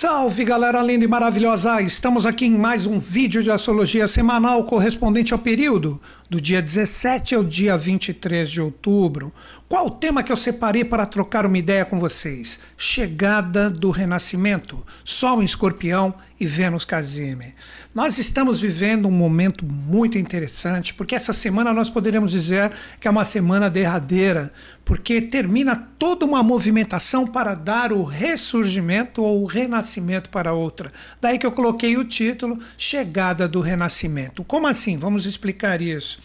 Salve galera linda e maravilhosa! Estamos aqui em mais um vídeo de astrologia semanal correspondente ao período do dia 17 ao dia 23 de outubro. Qual o tema que eu separei para trocar uma ideia com vocês? Chegada do Renascimento, Sol em Escorpião e Vênus Casime. Nós estamos vivendo um momento muito interessante, porque essa semana nós poderíamos dizer que é uma semana derradeira, porque termina toda uma movimentação para dar o ressurgimento ou o renascimento para outra. Daí que eu coloquei o título Chegada do Renascimento. Como assim? Vamos explicar isso.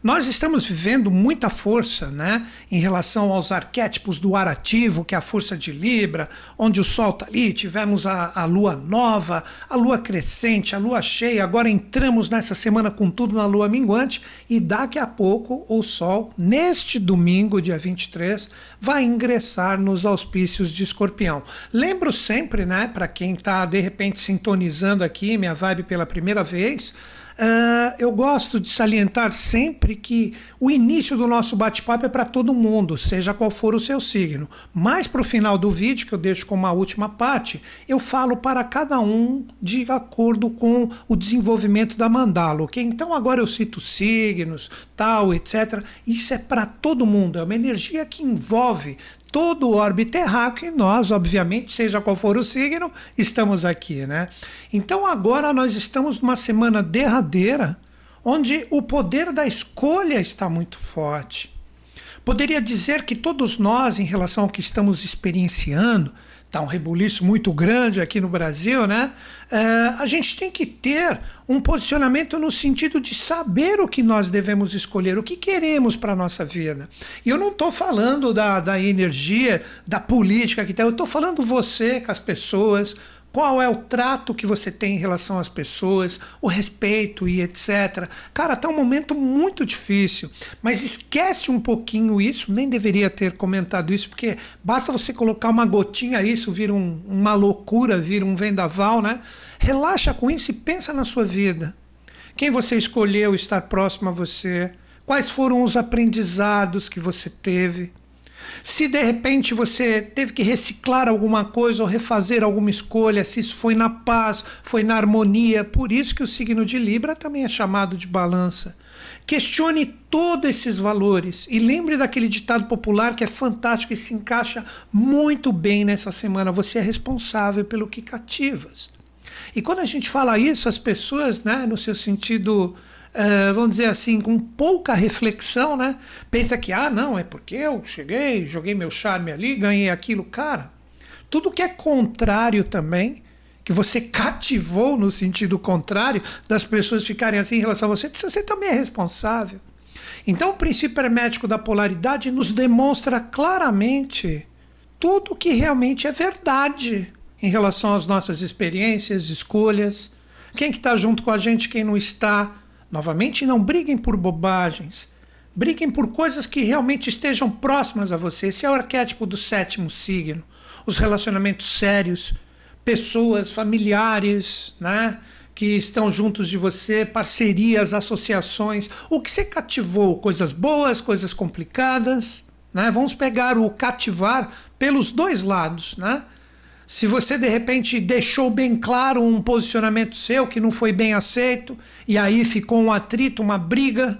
Nós estamos vivendo muita força né, em relação aos arquétipos do ar ativo, que é a força de Libra, onde o Sol está ali, tivemos a, a lua nova, a lua crescente, a lua cheia, agora entramos nessa semana com tudo na lua minguante e daqui a pouco o Sol, neste domingo, dia 23, vai ingressar nos auspícios de escorpião. Lembro sempre, né, para quem está de repente sintonizando aqui minha vibe pela primeira vez, Uh, eu gosto de salientar sempre que o início do nosso bate-papo é para todo mundo, seja qual for o seu signo. Mas para o final do vídeo, que eu deixo como a última parte, eu falo para cada um de acordo com o desenvolvimento da mandala. Okay? Então agora eu cito signos, tal, etc. Isso é para todo mundo, é uma energia que envolve todo o orbe terráqueo e nós, obviamente, seja qual for o signo, estamos aqui, né? Então agora nós estamos numa semana derradeira onde o poder da escolha está muito forte. Poderia dizer que todos nós, em relação ao que estamos experienciando, está um rebuliço muito grande aqui no Brasil, né? É, a gente tem que ter um posicionamento no sentido de saber o que nós devemos escolher, o que queremos para a nossa vida. E eu não estou falando da, da energia, da política que tem, eu estou falando você com as pessoas, qual é o trato que você tem em relação às pessoas, o respeito e etc. Cara, tá um momento muito difícil, mas esquece um pouquinho isso, nem deveria ter comentado isso, porque basta você colocar uma gotinha, isso vira um, uma loucura, vira um vendaval, né? Relaxa com isso e pensa na sua vida. Quem você escolheu estar próximo a você? Quais foram os aprendizados que você teve? Se de repente você teve que reciclar alguma coisa ou refazer alguma escolha, se isso foi na paz, foi na harmonia, por isso que o signo de Libra também é chamado de balança. Questione todos esses valores e lembre daquele ditado popular que é fantástico e se encaixa muito bem nessa semana. Você é responsável pelo que cativas. E quando a gente fala isso, as pessoas, né, no seu sentido uh, vamos dizer assim, com pouca reflexão, né? Pensa que, ah, não, é porque eu cheguei, joguei meu charme ali, ganhei aquilo. Cara, tudo que é contrário também, que você cativou no sentido contrário das pessoas ficarem assim em relação a você, você também é responsável. Então, o princípio hermético da polaridade nos demonstra claramente tudo que realmente é verdade em relação às nossas experiências, escolhas, quem que está junto com a gente, quem não está, Novamente, não briguem por bobagens. Briguem por coisas que realmente estejam próximas a você. Esse é o arquétipo do sétimo signo. Os relacionamentos sérios, pessoas, familiares, né? Que estão juntos de você, parcerias, associações. O que você cativou? Coisas boas, coisas complicadas. Né? Vamos pegar o cativar pelos dois lados. Né? Se você de repente deixou bem claro um posicionamento seu que não foi bem aceito e aí ficou um atrito, uma briga,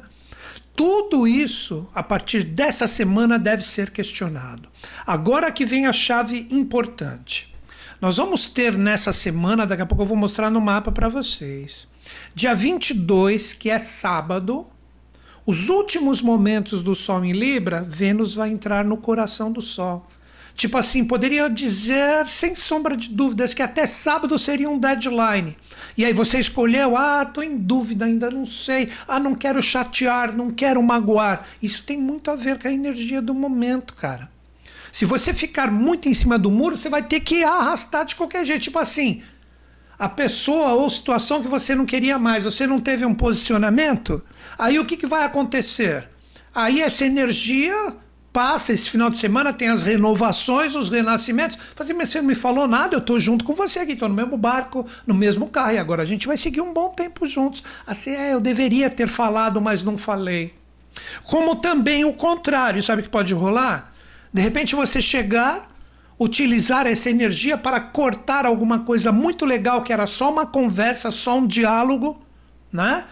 tudo isso a partir dessa semana deve ser questionado. Agora que vem a chave importante. Nós vamos ter nessa semana, daqui a pouco eu vou mostrar no mapa para vocês. Dia 22, que é sábado, os últimos momentos do Sol em Libra, Vênus vai entrar no coração do Sol. Tipo assim, poderia dizer sem sombra de dúvidas que até sábado seria um deadline. E aí você escolheu, ah, tô em dúvida, ainda não sei, ah, não quero chatear, não quero magoar. Isso tem muito a ver com a energia do momento, cara. Se você ficar muito em cima do muro, você vai ter que arrastar de qualquer jeito. Tipo assim, a pessoa ou situação que você não queria mais, você não teve um posicionamento, aí o que, que vai acontecer? Aí essa energia passa esse final de semana, tem as renovações, os renascimentos. Falei, mas você não me falou nada, eu estou junto com você aqui, estou no mesmo barco, no mesmo carro, e agora a gente vai seguir um bom tempo juntos. Assim, é, eu deveria ter falado, mas não falei. Como também o contrário, sabe que pode rolar? De repente você chegar, utilizar essa energia para cortar alguma coisa muito legal que era só uma conversa, só um diálogo, né?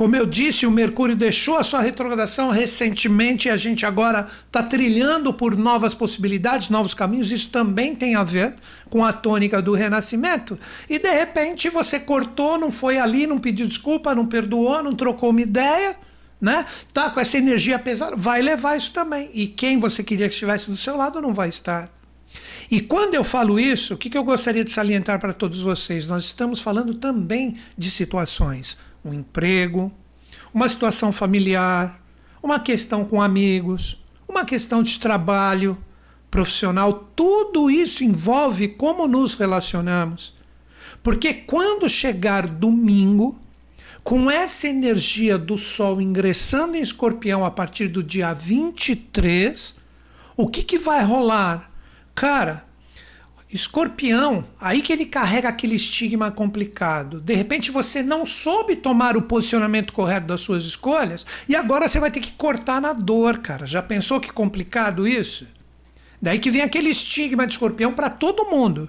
Como eu disse, o Mercúrio deixou a sua retrogradação recentemente e a gente agora está trilhando por novas possibilidades, novos caminhos. Isso também tem a ver com a tônica do renascimento. E de repente você cortou, não foi ali, não pediu desculpa, não perdoou, não trocou uma ideia, né? Tá com essa energia pesada, vai levar isso também. E quem você queria que estivesse do seu lado não vai estar. E quando eu falo isso, o que, que eu gostaria de salientar para todos vocês? Nós estamos falando também de situações um emprego, uma situação familiar, uma questão com amigos, uma questão de trabalho profissional, tudo isso envolve como nos relacionamos. Porque quando chegar domingo, com essa energia do Sol ingressando em Escorpião a partir do dia 23, o que, que vai rolar? Cara, Escorpião, aí que ele carrega aquele estigma complicado. De repente você não soube tomar o posicionamento correto das suas escolhas e agora você vai ter que cortar na dor, cara. Já pensou que complicado isso? Daí que vem aquele estigma de escorpião para todo mundo.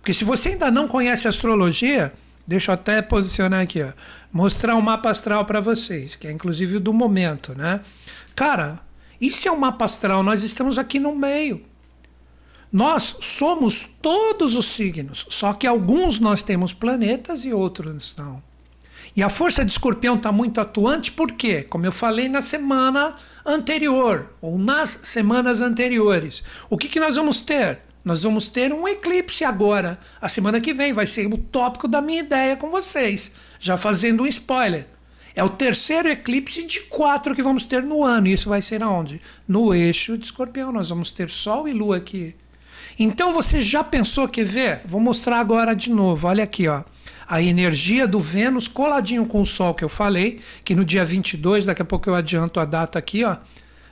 Porque se você ainda não conhece astrologia, deixa eu até posicionar aqui, ó, mostrar um mapa astral para vocês, que é inclusive o do momento, né? Cara, isso é um mapa astral, nós estamos aqui no meio. Nós somos todos os signos, só que alguns nós temos planetas e outros não. E a força de escorpião está muito atuante porque, como eu falei na semana anterior, ou nas semanas anteriores, o que, que nós vamos ter? Nós vamos ter um eclipse agora. A semana que vem vai ser o tópico da minha ideia com vocês. Já fazendo um spoiler. É o terceiro eclipse de quatro que vamos ter no ano. E isso vai ser aonde? No eixo de escorpião. Nós vamos ter Sol e Lua aqui. Então você já pensou, quer ver? Vou mostrar agora de novo. Olha aqui, ó. A energia do Vênus coladinho com o Sol que eu falei, que no dia 22, daqui a pouco eu adianto a data aqui, ó,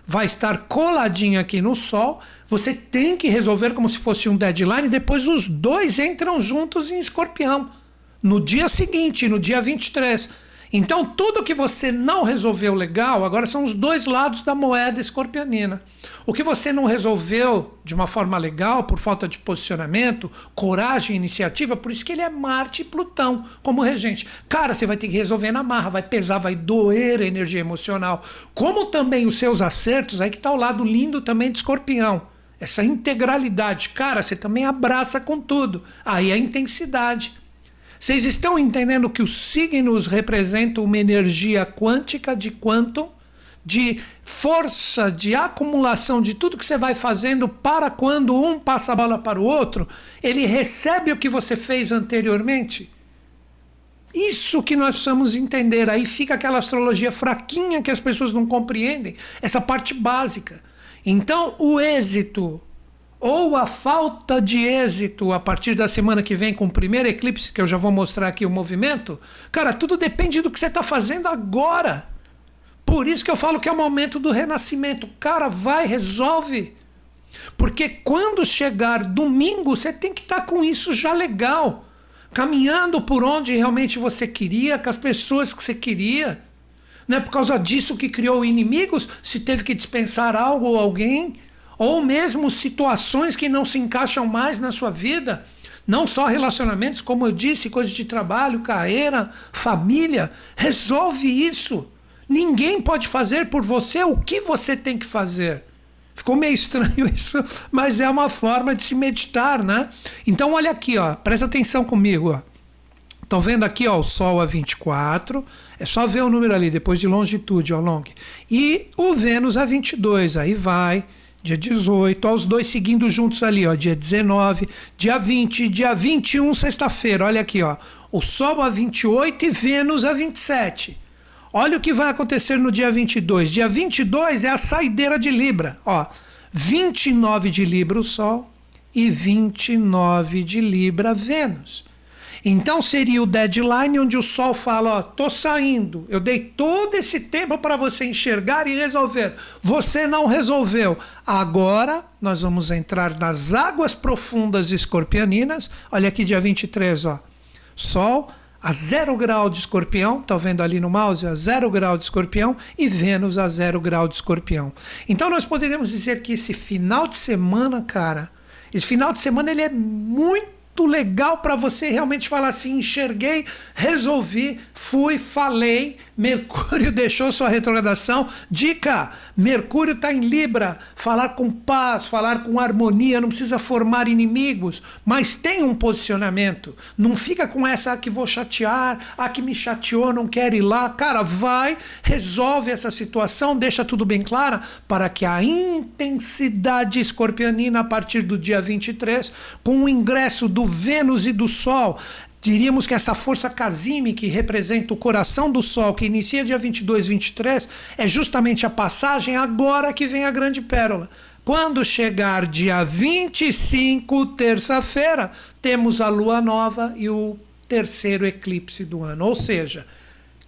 vai estar coladinho aqui no Sol. Você tem que resolver como se fosse um deadline, depois os dois entram juntos em Escorpião. No dia seguinte, no dia 23. Então, tudo que você não resolveu legal, agora são os dois lados da moeda escorpionina. O que você não resolveu de uma forma legal, por falta de posicionamento, coragem, iniciativa, por isso que ele é Marte e Plutão como regente. Cara, você vai ter que resolver na marra, vai pesar, vai doer a energia emocional. Como também os seus acertos, aí que está o lado lindo também de escorpião. Essa integralidade, cara, você também abraça com tudo. Aí a intensidade. Vocês estão entendendo que os signos representam uma energia quântica de quantum, de força, de acumulação de tudo que você vai fazendo para quando um passa a bola para o outro, ele recebe o que você fez anteriormente? Isso que nós precisamos entender. Aí fica aquela astrologia fraquinha que as pessoas não compreendem, essa parte básica. Então, o êxito ou a falta de êxito a partir da semana que vem com o primeiro eclipse, que eu já vou mostrar aqui o movimento, cara, tudo depende do que você está fazendo agora. Por isso que eu falo que é o momento do renascimento. Cara, vai, resolve. Porque quando chegar domingo, você tem que estar tá com isso já legal. Caminhando por onde realmente você queria, com as pessoas que você queria. Não é por causa disso que criou inimigos, se teve que dispensar algo ou alguém ou mesmo situações que não se encaixam mais na sua vida, não só relacionamentos, como eu disse, coisas de trabalho, carreira, família, resolve isso. Ninguém pode fazer por você o que você tem que fazer. Ficou meio estranho isso, mas é uma forma de se meditar, né? Então olha aqui, ó, presta atenção comigo. Estão vendo aqui, ó, o Sol a 24, é só ver o número ali, depois de longitude, ó, long. E o Vênus a 22, aí vai, dia 18, ó, os dois seguindo juntos ali, ó, dia 19, dia 20, dia 21, sexta-feira, olha aqui, ó, o Sol a 28 e Vênus a 27. Olha o que vai acontecer no dia 22. Dia 22 é a saideira de Libra, ó, 29 de Libra o Sol e 29 de Libra Vênus. Então seria o deadline onde o sol fala: Ó, tô saindo. Eu dei todo esse tempo para você enxergar e resolver. Você não resolveu. Agora nós vamos entrar nas águas profundas escorpianinas. Olha aqui, dia 23, ó. Sol a zero grau de escorpião, tá vendo ali no mouse? A zero grau de escorpião e Vênus a zero grau de escorpião. Então nós poderíamos dizer que esse final de semana, cara, Esse final de semana ele é muito legal para você realmente falar assim: enxerguei, resolvi, fui, falei. Mercúrio deixou sua retrogradação. Dica: Mercúrio está em Libra. Falar com paz, falar com harmonia, não precisa formar inimigos, mas tem um posicionamento. Não fica com essa ah, que vou chatear, ah, que me chateou, não quer ir lá. Cara, vai, resolve essa situação, deixa tudo bem claro para que a intensidade escorpionina a partir do dia 23, com o ingresso do Vênus e do Sol. Diríamos que essa força Casime, que representa o coração do Sol, que inicia dia 22, 23, é justamente a passagem agora que vem a grande pérola. Quando chegar dia 25, terça-feira, temos a lua nova e o terceiro eclipse do ano. Ou seja,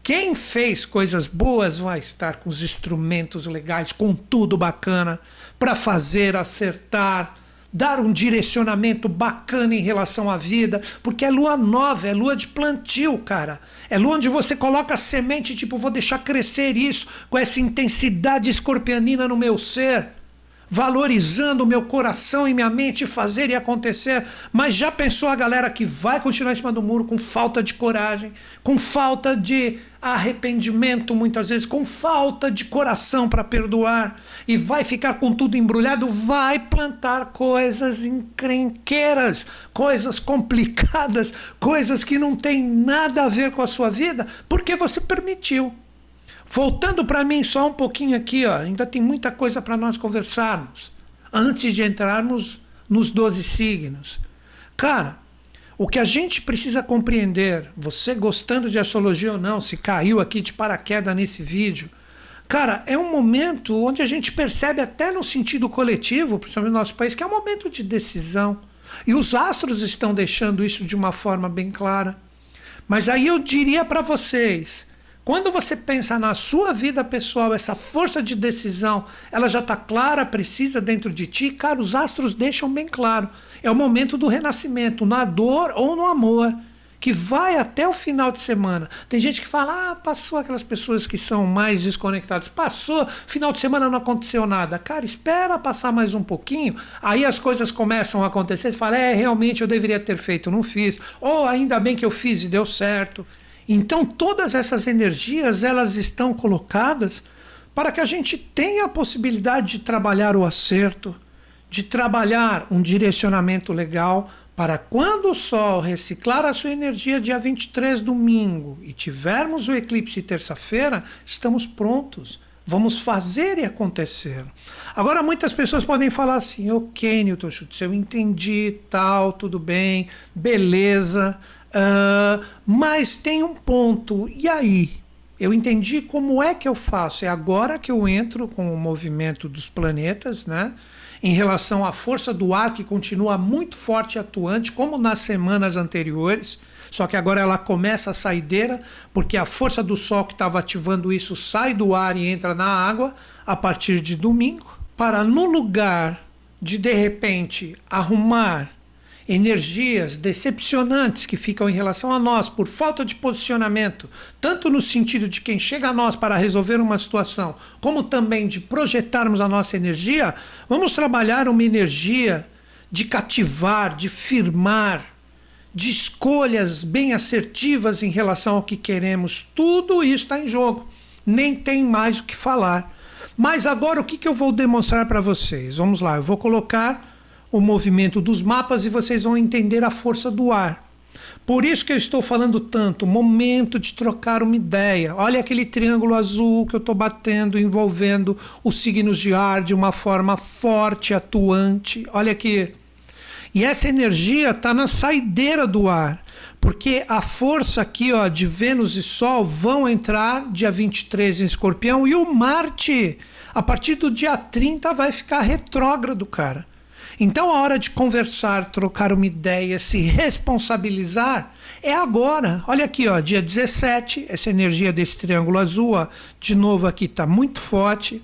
quem fez coisas boas vai estar com os instrumentos legais, com tudo bacana, para fazer, acertar, dar um direcionamento bacana em relação à vida, porque é lua nova, é lua de plantio, cara. É lua onde você coloca a semente, tipo, vou deixar crescer isso com essa intensidade escorpianina no meu ser valorizando o meu coração e minha mente fazer e acontecer. Mas já pensou a galera que vai continuar em cima do muro com falta de coragem, com falta de arrependimento, muitas vezes, com falta de coração para perdoar e vai ficar com tudo embrulhado? Vai plantar coisas encrenqueiras, coisas complicadas, coisas que não têm nada a ver com a sua vida, porque você permitiu. Voltando para mim só um pouquinho aqui, ó, ainda tem muita coisa para nós conversarmos antes de entrarmos nos 12 signos. Cara, o que a gente precisa compreender, você gostando de astrologia ou não, se caiu aqui de paraquedas nesse vídeo, cara, é um momento onde a gente percebe até no sentido coletivo, principalmente no nosso país, que é um momento de decisão. E os astros estão deixando isso de uma forma bem clara. Mas aí eu diria para vocês, quando você pensa na sua vida pessoal, essa força de decisão, ela já está clara, precisa dentro de ti, cara, os astros deixam bem claro. É o momento do renascimento, na dor ou no amor, que vai até o final de semana. Tem gente que fala, ah, passou aquelas pessoas que são mais desconectadas. Passou, final de semana não aconteceu nada. Cara, espera passar mais um pouquinho, aí as coisas começam a acontecer. Você fala, é, realmente eu deveria ter feito, não fiz. Ou ainda bem que eu fiz e deu certo. Então todas essas energias elas estão colocadas para que a gente tenha a possibilidade de trabalhar o acerto, de trabalhar um direcionamento legal para quando o Sol reciclar a sua energia dia 23 domingo e tivermos o eclipse terça-feira, estamos prontos. Vamos fazer e acontecer. Agora, muitas pessoas podem falar assim: ok, Newton Schultz, eu entendi, tal, tudo bem, beleza, Uh, mas tem um ponto. E aí? Eu entendi como é que eu faço. É agora que eu entro com o movimento dos planetas, né? Em relação à força do ar, que continua muito forte e atuante, como nas semanas anteriores. Só que agora ela começa a saideira, porque a força do Sol que estava ativando isso sai do ar e entra na água a partir de domingo. Para no lugar de de repente arrumar energias decepcionantes que ficam em relação a nós por falta de posicionamento, tanto no sentido de quem chega a nós para resolver uma situação, como também de projetarmos a nossa energia, vamos trabalhar uma energia de cativar, de firmar, de escolhas bem assertivas em relação ao que queremos. Tudo isso está em jogo. Nem tem mais o que falar. Mas agora o que, que eu vou demonstrar para vocês? Vamos lá, eu vou colocar o movimento dos mapas e vocês vão entender a força do ar. Por isso que eu estou falando tanto, momento de trocar uma ideia. Olha aquele triângulo azul que eu estou batendo, envolvendo os signos de ar de uma forma forte, atuante. Olha aqui. E essa energia está na saideira do ar, porque a força aqui ó, de Vênus e Sol vão entrar dia 23 em Escorpião e o Marte, a partir do dia 30, vai ficar retrógrado, cara. Então a hora de conversar, trocar uma ideia, se responsabilizar é agora. Olha aqui, ó, dia 17, essa energia desse triângulo azul, ó, de novo aqui está muito forte.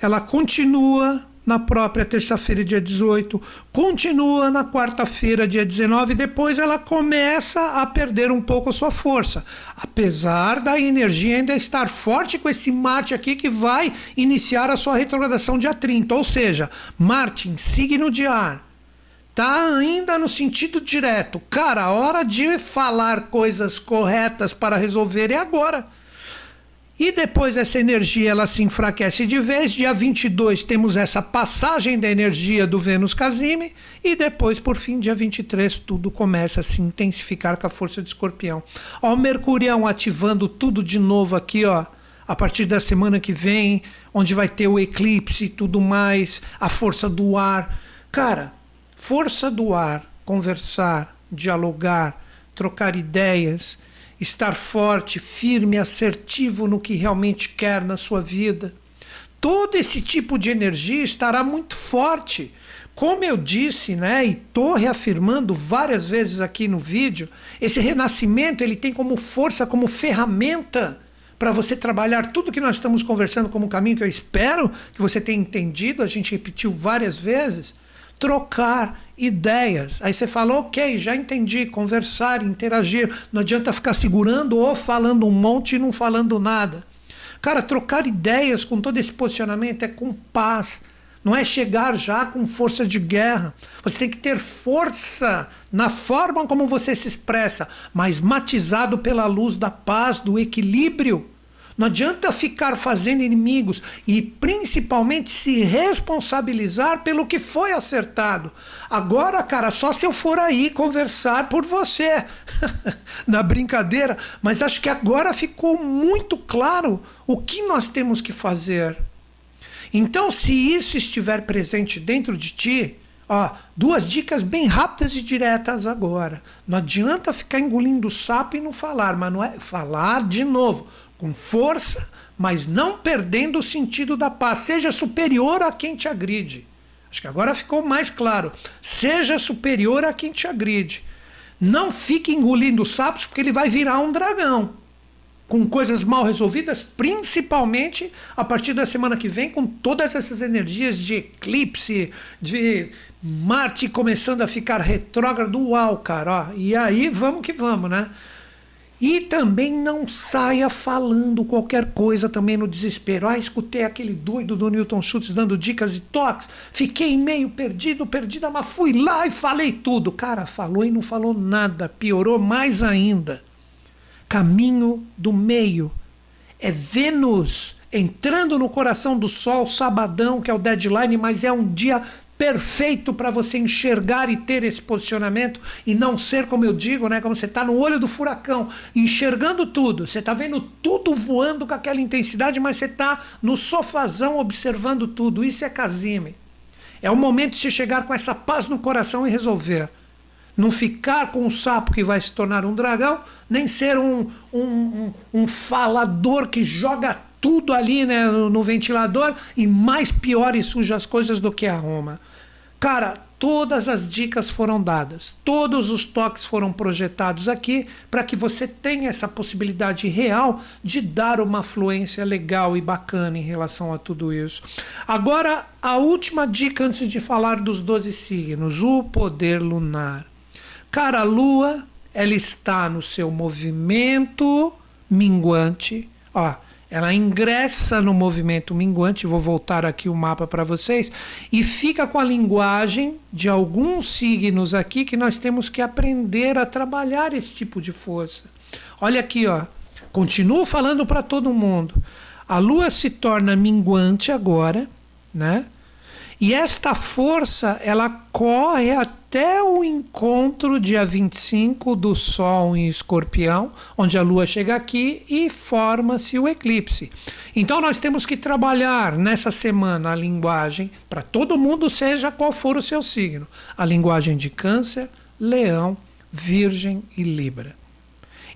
Ela continua na própria terça-feira, dia 18, continua na quarta-feira, dia 19, e depois ela começa a perder um pouco a sua força. Apesar da energia ainda estar forte com esse Marte aqui que vai iniciar a sua retrogradação dia 30, ou seja, Marte em signo de ar tá ainda no sentido direto. Cara, a hora de falar coisas corretas para resolver é agora. E depois essa energia ela se enfraquece de vez. Dia 22 temos essa passagem da energia do Vênus Casime e depois por fim dia 23 tudo começa a se intensificar com a força de Escorpião. Ó, o Mercurião ativando tudo de novo aqui, ó. A partir da semana que vem, onde vai ter o eclipse e tudo mais, a força do ar. Cara, força do ar, conversar, dialogar, trocar ideias, estar forte, firme, assertivo no que realmente quer na sua vida. Todo esse tipo de energia estará muito forte. Como eu disse, né, e estou reafirmando várias vezes aqui no vídeo, esse renascimento ele tem como força, como ferramenta para você trabalhar tudo que nós estamos conversando como caminho que eu espero que você tenha entendido, a gente repetiu várias vezes trocar ideias. Aí você fala, ok, já entendi, conversar, interagir. Não adianta ficar segurando ou falando um monte e não falando nada. Cara, trocar ideias com todo esse posicionamento é com paz. Não é chegar já com força de guerra. Você tem que ter força na forma como você se expressa, mas matizado pela luz da paz, do equilíbrio. Não adianta ficar fazendo inimigos e principalmente se responsabilizar pelo que foi acertado. Agora, cara, só se eu for aí conversar por você. Na brincadeira, mas acho que agora ficou muito claro o que nós temos que fazer. Então, se isso estiver presente dentro de ti, ó, duas dicas bem rápidas e diretas agora. Não adianta ficar engolindo sapo e não falar, mas não é falar de novo com força, mas não perdendo o sentido da paz. Seja superior a quem te agride. Acho que agora ficou mais claro. Seja superior a quem te agride. Não fique engolindo sapos, porque ele vai virar um dragão. Com coisas mal resolvidas, principalmente a partir da semana que vem, com todas essas energias de eclipse, de Marte começando a ficar retrógrado. Uau, cara. Ó. E aí, vamos que vamos, né? E também não saia falando qualquer coisa também no desespero. Ah, escutei aquele doido do Newton Schultz dando dicas e toques. Fiquei meio perdido, perdida, mas fui lá e falei tudo. Cara, falou e não falou nada. Piorou mais ainda. Caminho do meio. É Vênus entrando no coração do Sol, sabadão, que é o deadline, mas é um dia perfeito para você enxergar e ter esse posicionamento e não ser, como eu digo, né, como você está no olho do furacão, enxergando tudo. Você está vendo tudo voando com aquela intensidade, mas você está no sofazão observando tudo. Isso é Casime. É o momento de se chegar com essa paz no coração e resolver. Não ficar com um sapo que vai se tornar um dragão, nem ser um, um, um, um falador que joga tudo ali né, no, no ventilador e mais pior e suja as coisas do que arruma. Cara, todas as dicas foram dadas, todos os toques foram projetados aqui para que você tenha essa possibilidade real de dar uma fluência legal e bacana em relação a tudo isso. Agora, a última dica antes de falar dos 12 signos: o poder lunar. Cara, a lua, ela está no seu movimento minguante. Ó, ela ingressa no movimento minguante, vou voltar aqui o mapa para vocês, e fica com a linguagem de alguns signos aqui que nós temos que aprender a trabalhar esse tipo de força. Olha aqui, ó. Continuo falando para todo mundo. A lua se torna minguante agora, né? E esta força, ela corre até o encontro dia 25 do Sol em Escorpião, onde a Lua chega aqui e forma-se o eclipse. Então nós temos que trabalhar nessa semana a linguagem para todo mundo, seja qual for o seu signo, a linguagem de Câncer, Leão, Virgem e Libra.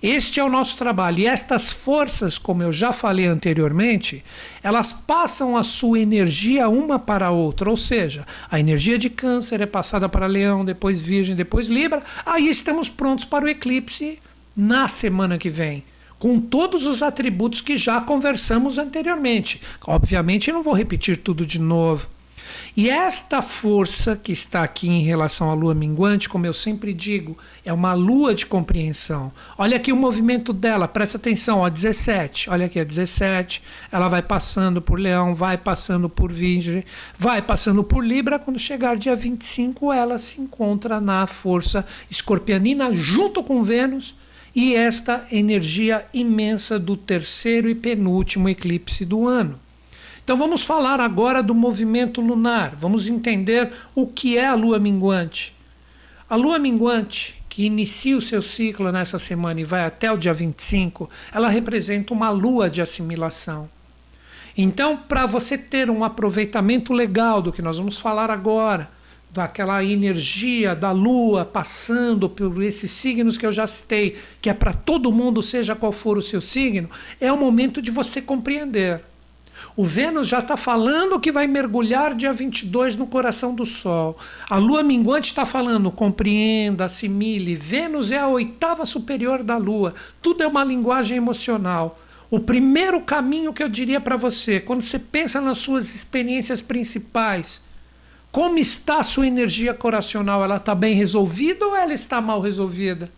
Este é o nosso trabalho. E estas forças, como eu já falei anteriormente, elas passam a sua energia uma para a outra. Ou seja, a energia de Câncer é passada para Leão, depois Virgem, depois Libra. Aí estamos prontos para o eclipse na semana que vem com todos os atributos que já conversamos anteriormente. Obviamente, eu não vou repetir tudo de novo. E esta força que está aqui em relação à lua minguante, como eu sempre digo, é uma lua de compreensão. Olha aqui o movimento dela, presta atenção, ó, 17. Olha aqui, a 17. Ela vai passando por Leão, vai passando por Virgem, vai passando por Libra. Quando chegar dia 25, ela se encontra na força escorpianina junto com Vênus e esta energia imensa do terceiro e penúltimo eclipse do ano. Então vamos falar agora do movimento lunar. Vamos entender o que é a lua minguante. A lua minguante, que inicia o seu ciclo nessa semana e vai até o dia 25, ela representa uma lua de assimilação. Então, para você ter um aproveitamento legal do que nós vamos falar agora, daquela energia da lua passando por esses signos que eu já citei, que é para todo mundo, seja qual for o seu signo, é o momento de você compreender. O Vênus já está falando que vai mergulhar dia 22 no coração do Sol. A Lua minguante está falando, compreenda, assimile. Vênus é a oitava superior da Lua. Tudo é uma linguagem emocional. O primeiro caminho que eu diria para você, quando você pensa nas suas experiências principais, como está a sua energia coracional? Ela está bem resolvida ou ela está mal resolvida?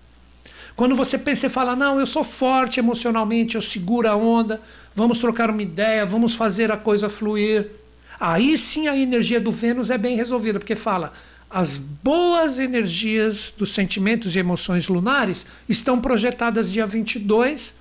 Quando você pensa e fala, não, eu sou forte emocionalmente, eu seguro a onda, vamos trocar uma ideia, vamos fazer a coisa fluir. Aí sim a energia do Vênus é bem resolvida, porque fala, as boas energias dos sentimentos e emoções lunares estão projetadas dia 22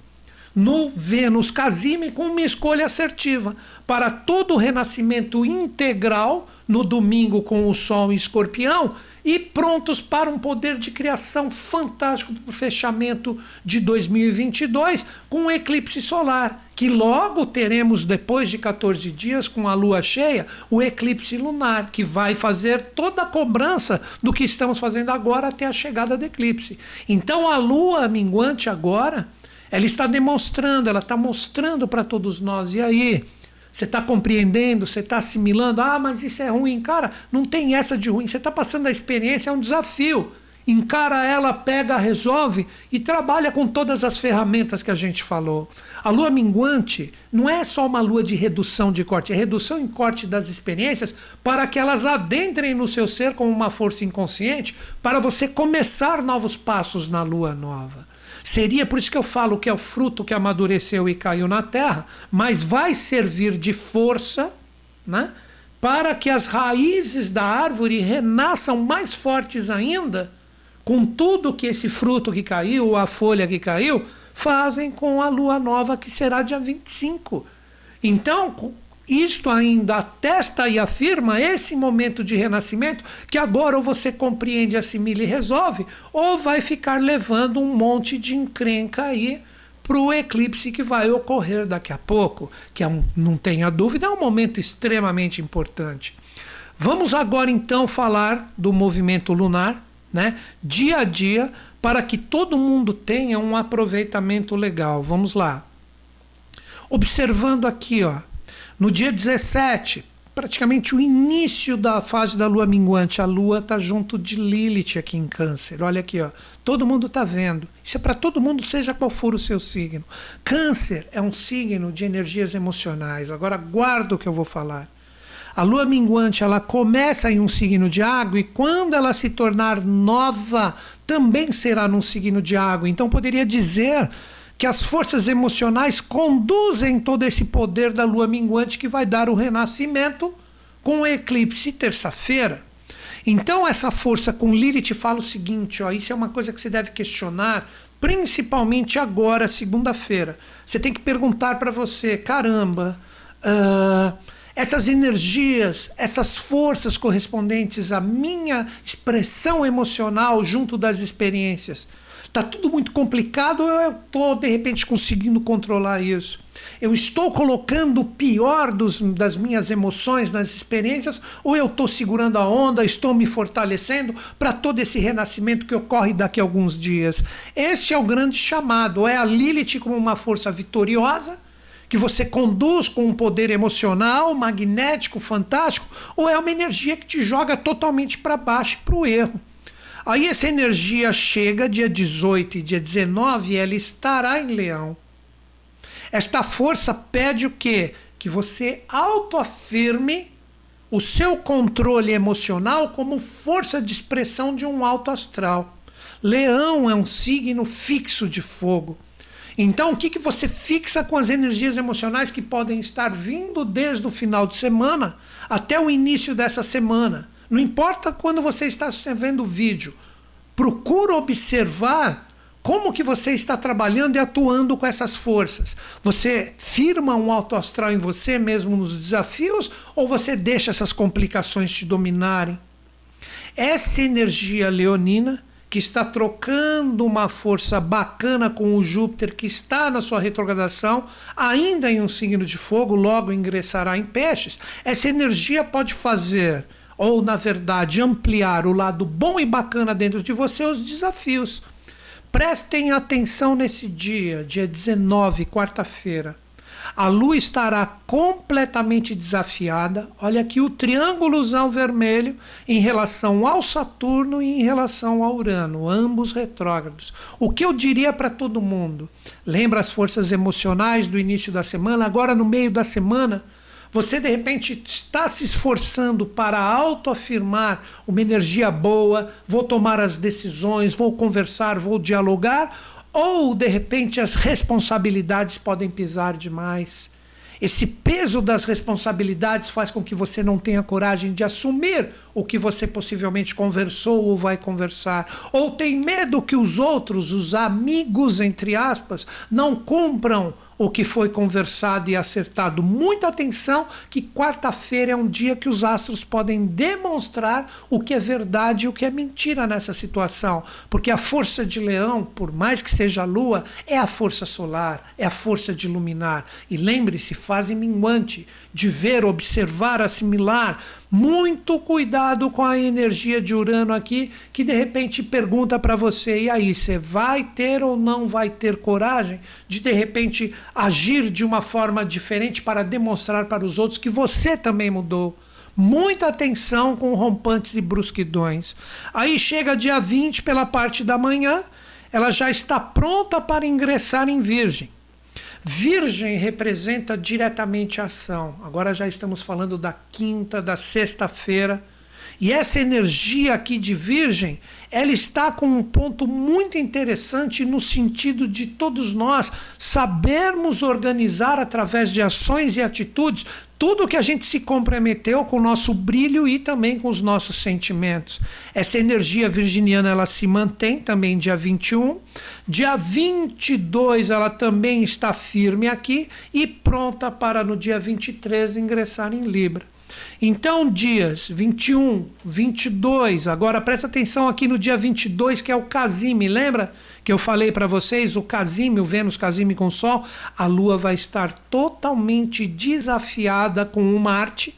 no Vênus Casime com uma escolha assertiva para todo o renascimento integral no domingo com o Sol em Escorpião e prontos para um poder de criação fantástico para o fechamento de 2022 com um eclipse solar, que logo teremos depois de 14 dias com a lua cheia, o eclipse lunar, que vai fazer toda a cobrança do que estamos fazendo agora até a chegada do eclipse. Então a lua minguante agora ela está demonstrando, ela está mostrando para todos nós. E aí? Você está compreendendo, você está assimilando. Ah, mas isso é ruim. Cara, não tem essa de ruim. Você está passando a experiência, é um desafio. Encara ela, pega, resolve e trabalha com todas as ferramentas que a gente falou. A lua minguante não é só uma lua de redução de corte, é redução em corte das experiências para que elas adentrem no seu ser como uma força inconsciente para você começar novos passos na lua nova. Seria por isso que eu falo que é o fruto que amadureceu e caiu na terra, mas vai servir de força, né? Para que as raízes da árvore renasçam mais fortes ainda, com tudo que esse fruto que caiu, a folha que caiu, fazem com a lua nova que será dia 25. Então, isto ainda atesta e afirma esse momento de renascimento que agora ou você compreende, assimila e resolve, ou vai ficar levando um monte de encrenca aí para o eclipse que vai ocorrer daqui a pouco, que é um, não tenha dúvida, é um momento extremamente importante. Vamos agora então falar do movimento lunar, né? Dia a dia, para que todo mundo tenha um aproveitamento legal. Vamos lá. Observando aqui, ó, no dia 17, praticamente o início da fase da lua minguante, a lua está junto de Lilith aqui em Câncer. Olha aqui, ó. Todo mundo está vendo. Isso é para todo mundo, seja qual for o seu signo. Câncer é um signo de energias emocionais. Agora guarda o que eu vou falar. A lua minguante ela começa em um signo de água e quando ela se tornar nova, também será num signo de água. Então poderia dizer que as forças emocionais conduzem todo esse poder da lua minguante que vai dar o renascimento com o eclipse terça-feira. Então, essa força com Lilith fala o seguinte: ó, isso é uma coisa que você deve questionar, principalmente agora, segunda-feira. Você tem que perguntar para você: caramba, uh, essas energias, essas forças correspondentes à minha expressão emocional junto das experiências Está tudo muito complicado eu estou, de repente, conseguindo controlar isso? Eu estou colocando o pior dos, das minhas emoções nas experiências ou eu estou segurando a onda, estou me fortalecendo para todo esse renascimento que ocorre daqui a alguns dias? Este é o grande chamado. É a Lilith como uma força vitoriosa que você conduz com um poder emocional, magnético, fantástico, ou é uma energia que te joga totalmente para baixo, para o erro? Aí essa energia chega dia 18 e dia 19, ela estará em Leão. Esta força pede o quê? Que você autoafirme o seu controle emocional como força de expressão de um alto astral. Leão é um signo fixo de fogo. Então, o que, que você fixa com as energias emocionais que podem estar vindo desde o final de semana até o início dessa semana? Não importa quando você está vendo o vídeo, procura observar como que você está trabalhando e atuando com essas forças? Você firma um alto astral em você mesmo nos desafios ou você deixa essas complicações te dominarem? Essa energia leonina que está trocando uma força bacana com o Júpiter que está na sua retrogradação, ainda em um signo de fogo, logo ingressará em peixes. Essa energia pode fazer ou na verdade ampliar o lado bom e bacana dentro de você os desafios. Prestem atenção nesse dia, dia 19, quarta-feira. A Lua estará completamente desafiada. Olha aqui o triângulozão vermelho em relação ao Saturno e em relação ao Urano, ambos retrógrados. O que eu diria para todo mundo? Lembra as forças emocionais do início da semana? Agora, no meio da semana, você de repente está se esforçando para autoafirmar uma energia boa, vou tomar as decisões, vou conversar, vou dialogar, ou de repente as responsabilidades podem pesar demais. Esse peso das responsabilidades faz com que você não tenha coragem de assumir o que você possivelmente conversou ou vai conversar. Ou tem medo que os outros, os amigos, entre aspas, não cumpram o que foi conversado e acertado. Muita atenção que quarta-feira é um dia que os astros podem demonstrar o que é verdade e o que é mentira nessa situação, porque a força de Leão, por mais que seja a lua, é a força solar, é a força de iluminar. E lembre-se, fase minguante de ver, observar, assimilar. Muito cuidado com a energia de Urano aqui, que de repente pergunta para você: e aí, você vai ter ou não vai ter coragem de de repente agir de uma forma diferente para demonstrar para os outros que você também mudou? Muita atenção com rompantes e brusquidões. Aí chega dia 20 pela parte da manhã, ela já está pronta para ingressar em Virgem. Virgem representa diretamente a ação. Agora já estamos falando da quinta, da sexta-feira. E essa energia aqui de Virgem, ela está com um ponto muito interessante no sentido de todos nós sabermos organizar através de ações e atitudes tudo que a gente se comprometeu com o nosso brilho e também com os nossos sentimentos. Essa energia virginiana ela se mantém também dia 21. Dia 22 ela também está firme aqui e pronta para no dia 23 ingressar em Libra. Então, dias 21, 22, agora presta atenção aqui no dia 22, que é o Casime, lembra que eu falei para vocês? O Casime, o Vênus Casime com o Sol, a Lua vai estar totalmente desafiada com o Marte.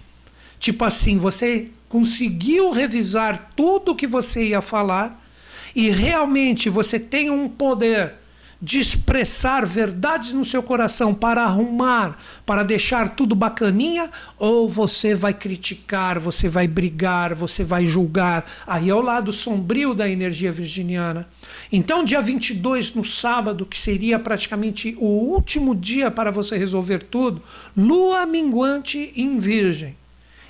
Tipo assim, você conseguiu revisar tudo que você ia falar e realmente você tem um poder de expressar verdades no seu coração para arrumar, para deixar tudo bacaninha, ou você vai criticar, você vai brigar, você vai julgar. Aí é o lado sombrio da energia virginiana. Então, dia 22, no sábado, que seria praticamente o último dia para você resolver tudo, lua minguante em Virgem.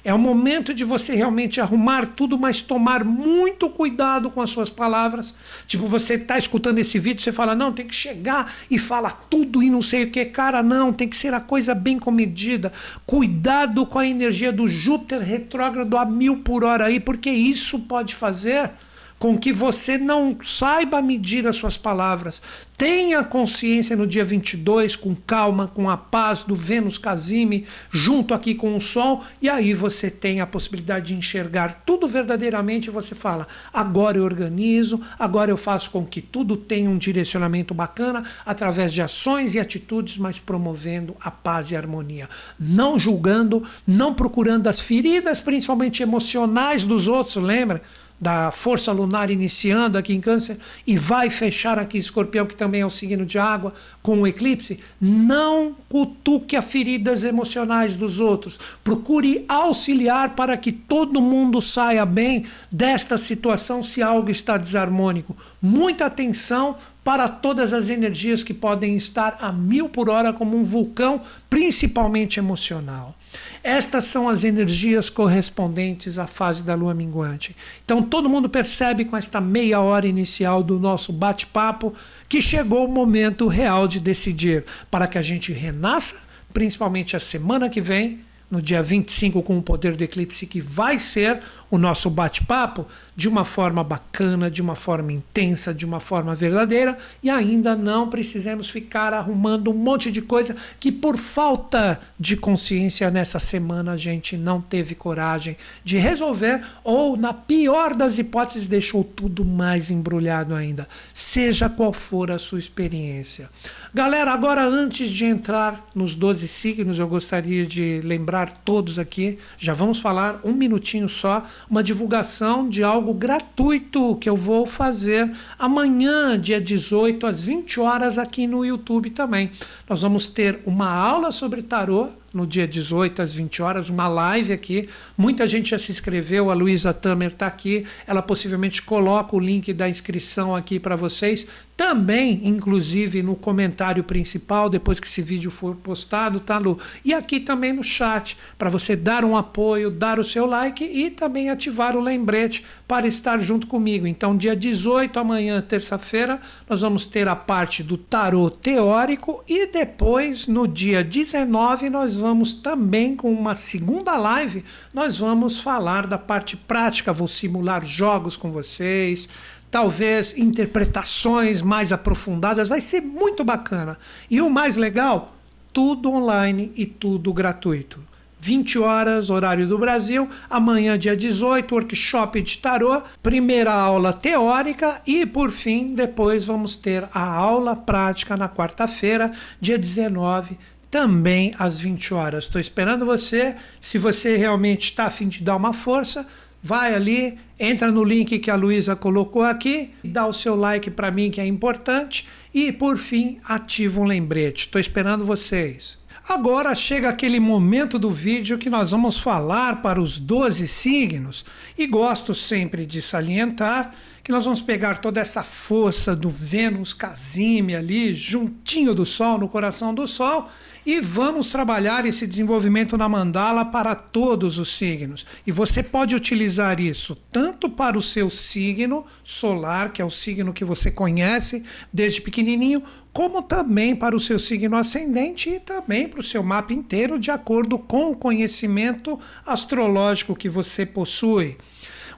É o momento de você realmente arrumar tudo, mas tomar muito cuidado com as suas palavras. Tipo, você está escutando esse vídeo, você fala, não, tem que chegar e falar tudo e não sei o que. Cara, não, tem que ser a coisa bem comedida. Cuidado com a energia do Júpiter retrógrado a mil por hora aí, porque isso pode fazer com que você não saiba medir as suas palavras. Tenha consciência no dia 22, com calma, com a paz do Vênus Casime, junto aqui com o Sol, e aí você tem a possibilidade de enxergar tudo verdadeiramente. Você fala: agora eu organizo, agora eu faço com que tudo tenha um direcionamento bacana, através de ações e atitudes, mas promovendo a paz e a harmonia. Não julgando, não procurando as feridas, principalmente emocionais dos outros, lembra? Da força lunar iniciando aqui em Câncer e vai fechar aqui Escorpião, que também é o signo de água, com o eclipse, não cutuque as feridas emocionais dos outros. Procure auxiliar para que todo mundo saia bem desta situação se algo está desarmônico. Muita atenção para todas as energias que podem estar a mil por hora como um vulcão, principalmente emocional. Estas são as energias correspondentes à fase da lua minguante. Então todo mundo percebe com esta meia hora inicial do nosso bate-papo que chegou o momento real de decidir para que a gente renasça, principalmente a semana que vem, no dia 25 com o poder do eclipse que vai ser o nosso bate-papo de uma forma bacana, de uma forma intensa, de uma forma verdadeira e ainda não precisamos ficar arrumando um monte de coisa que por falta de consciência nessa semana a gente não teve coragem de resolver ou na pior das hipóteses deixou tudo mais embrulhado ainda, seja qual for a sua experiência. Galera, agora antes de entrar nos 12 signos, eu gostaria de lembrar todos aqui, já vamos falar um minutinho só uma divulgação de algo gratuito que eu vou fazer amanhã, dia 18, às 20 horas, aqui no YouTube também. Nós vamos ter uma aula sobre tarô no dia 18 às 20 horas, uma live aqui. Muita gente já se inscreveu, a Luísa Tamer está aqui. Ela possivelmente coloca o link da inscrição aqui para vocês. Também, inclusive, no comentário principal, depois que esse vídeo for postado, tá, Lu? E aqui também no chat, para você dar um apoio, dar o seu like e também ativar o lembrete para estar junto comigo. Então, dia 18, amanhã, terça-feira, nós vamos ter a parte do tarô teórico e depois, no dia 19, nós vamos também com uma segunda live, nós vamos falar da parte prática, vou simular jogos com vocês, talvez interpretações mais aprofundadas, vai ser muito bacana. E o mais legal, tudo online e tudo gratuito. 20 horas, horário do Brasil. Amanhã, dia 18, workshop de tarô, primeira aula teórica e, por fim, depois vamos ter a aula prática na quarta-feira, dia 19, também às 20 horas. Estou esperando você. Se você realmente está afim de dar uma força, vai ali, entra no link que a Luísa colocou aqui, dá o seu like para mim que é importante e por fim ativa um lembrete. Estou esperando vocês. Agora chega aquele momento do vídeo que nós vamos falar para os 12 signos e gosto sempre de salientar que nós vamos pegar toda essa força do Vênus Casime ali, juntinho do Sol, no coração do Sol, e vamos trabalhar esse desenvolvimento na mandala para todos os signos. E você pode utilizar isso tanto para o seu signo solar, que é o signo que você conhece desde pequenininho, como também para o seu signo ascendente e também para o seu mapa inteiro, de acordo com o conhecimento astrológico que você possui.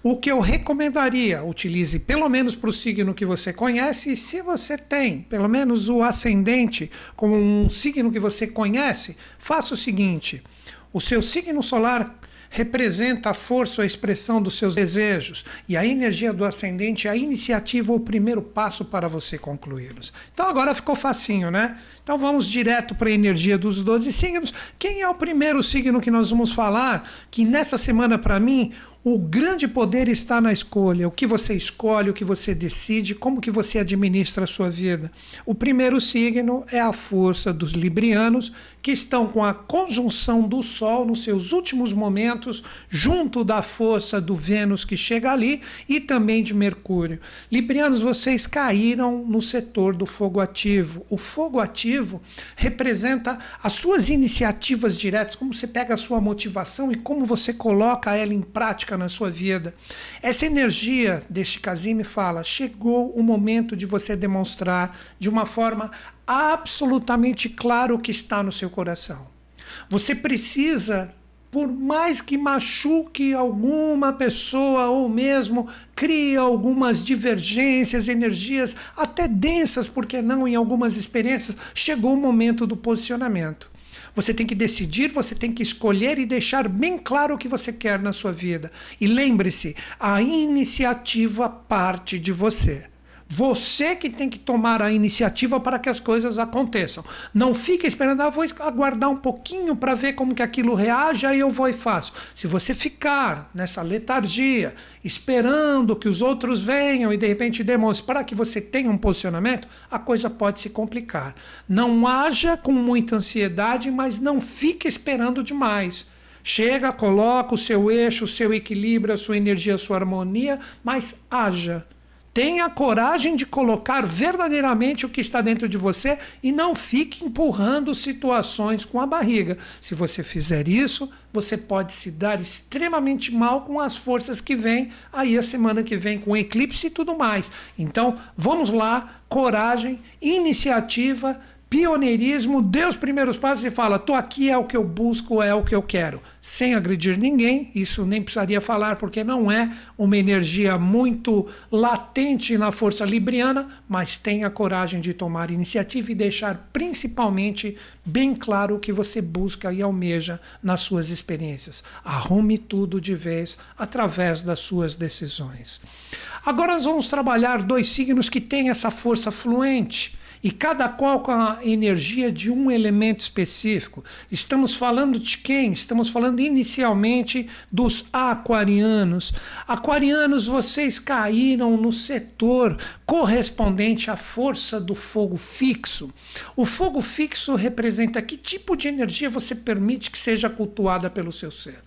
O que eu recomendaria, utilize pelo menos para o signo que você conhece, e se você tem pelo menos o ascendente como um signo que você conhece, faça o seguinte: o seu signo solar representa a força, a expressão dos seus desejos. E a energia do ascendente é a iniciativa, o primeiro passo para você concluí-los. Então agora ficou facinho, né? Então vamos direto para a energia dos 12 signos. Quem é o primeiro signo que nós vamos falar? Que nessa semana, para mim, o grande poder está na escolha, o que você escolhe, o que você decide, como que você administra a sua vida. O primeiro signo é a força dos librianos, que estão com a conjunção do Sol nos seus últimos momentos, junto da força do Vênus que chega ali e também de Mercúrio. Librianos, vocês caíram no setor do fogo ativo. O fogo ativo representa as suas iniciativas diretas, como você pega a sua motivação e como você coloca ela em prática na sua vida. Essa energia deste Casime fala: chegou o momento de você demonstrar de uma forma absolutamente clara o que está no seu coração. Você precisa por mais que machuque alguma pessoa ou mesmo crie algumas divergências, energias até densas, porque não em algumas experiências, chegou o momento do posicionamento. Você tem que decidir, você tem que escolher e deixar bem claro o que você quer na sua vida. E lembre-se, a iniciativa parte de você. Você que tem que tomar a iniciativa para que as coisas aconteçam. Não fica esperando, ah, vou aguardar um pouquinho para ver como que aquilo reage, aí eu vou e faço. Se você ficar nessa letargia, esperando que os outros venham e de repente demonstrem para que você tenha um posicionamento, a coisa pode se complicar. Não haja com muita ansiedade, mas não fique esperando demais. Chega, coloca o seu eixo, o seu equilíbrio, a sua energia, a sua harmonia, mas haja Tenha coragem de colocar verdadeiramente o que está dentro de você e não fique empurrando situações com a barriga. Se você fizer isso, você pode se dar extremamente mal com as forças que vêm aí a semana que vem com eclipse e tudo mais. Então, vamos lá, coragem, iniciativa, pioneirismo, dê os primeiros passos e fala: tô aqui, é o que eu busco, é o que eu quero. Sem agredir ninguém, isso nem precisaria falar, porque não é uma energia muito latente na força libriana, mas tenha coragem de tomar iniciativa e deixar principalmente bem claro o que você busca e almeja nas suas experiências. Arrume tudo de vez através das suas decisões. Agora nós vamos trabalhar dois signos que têm essa força fluente e cada qual com a energia de um elemento específico. Estamos falando de quem? Estamos falando inicialmente dos aquarianos. Aquarianos, vocês caíram no setor correspondente à força do fogo fixo. O fogo fixo representa que tipo de energia você permite que seja cultuada pelo seu ser.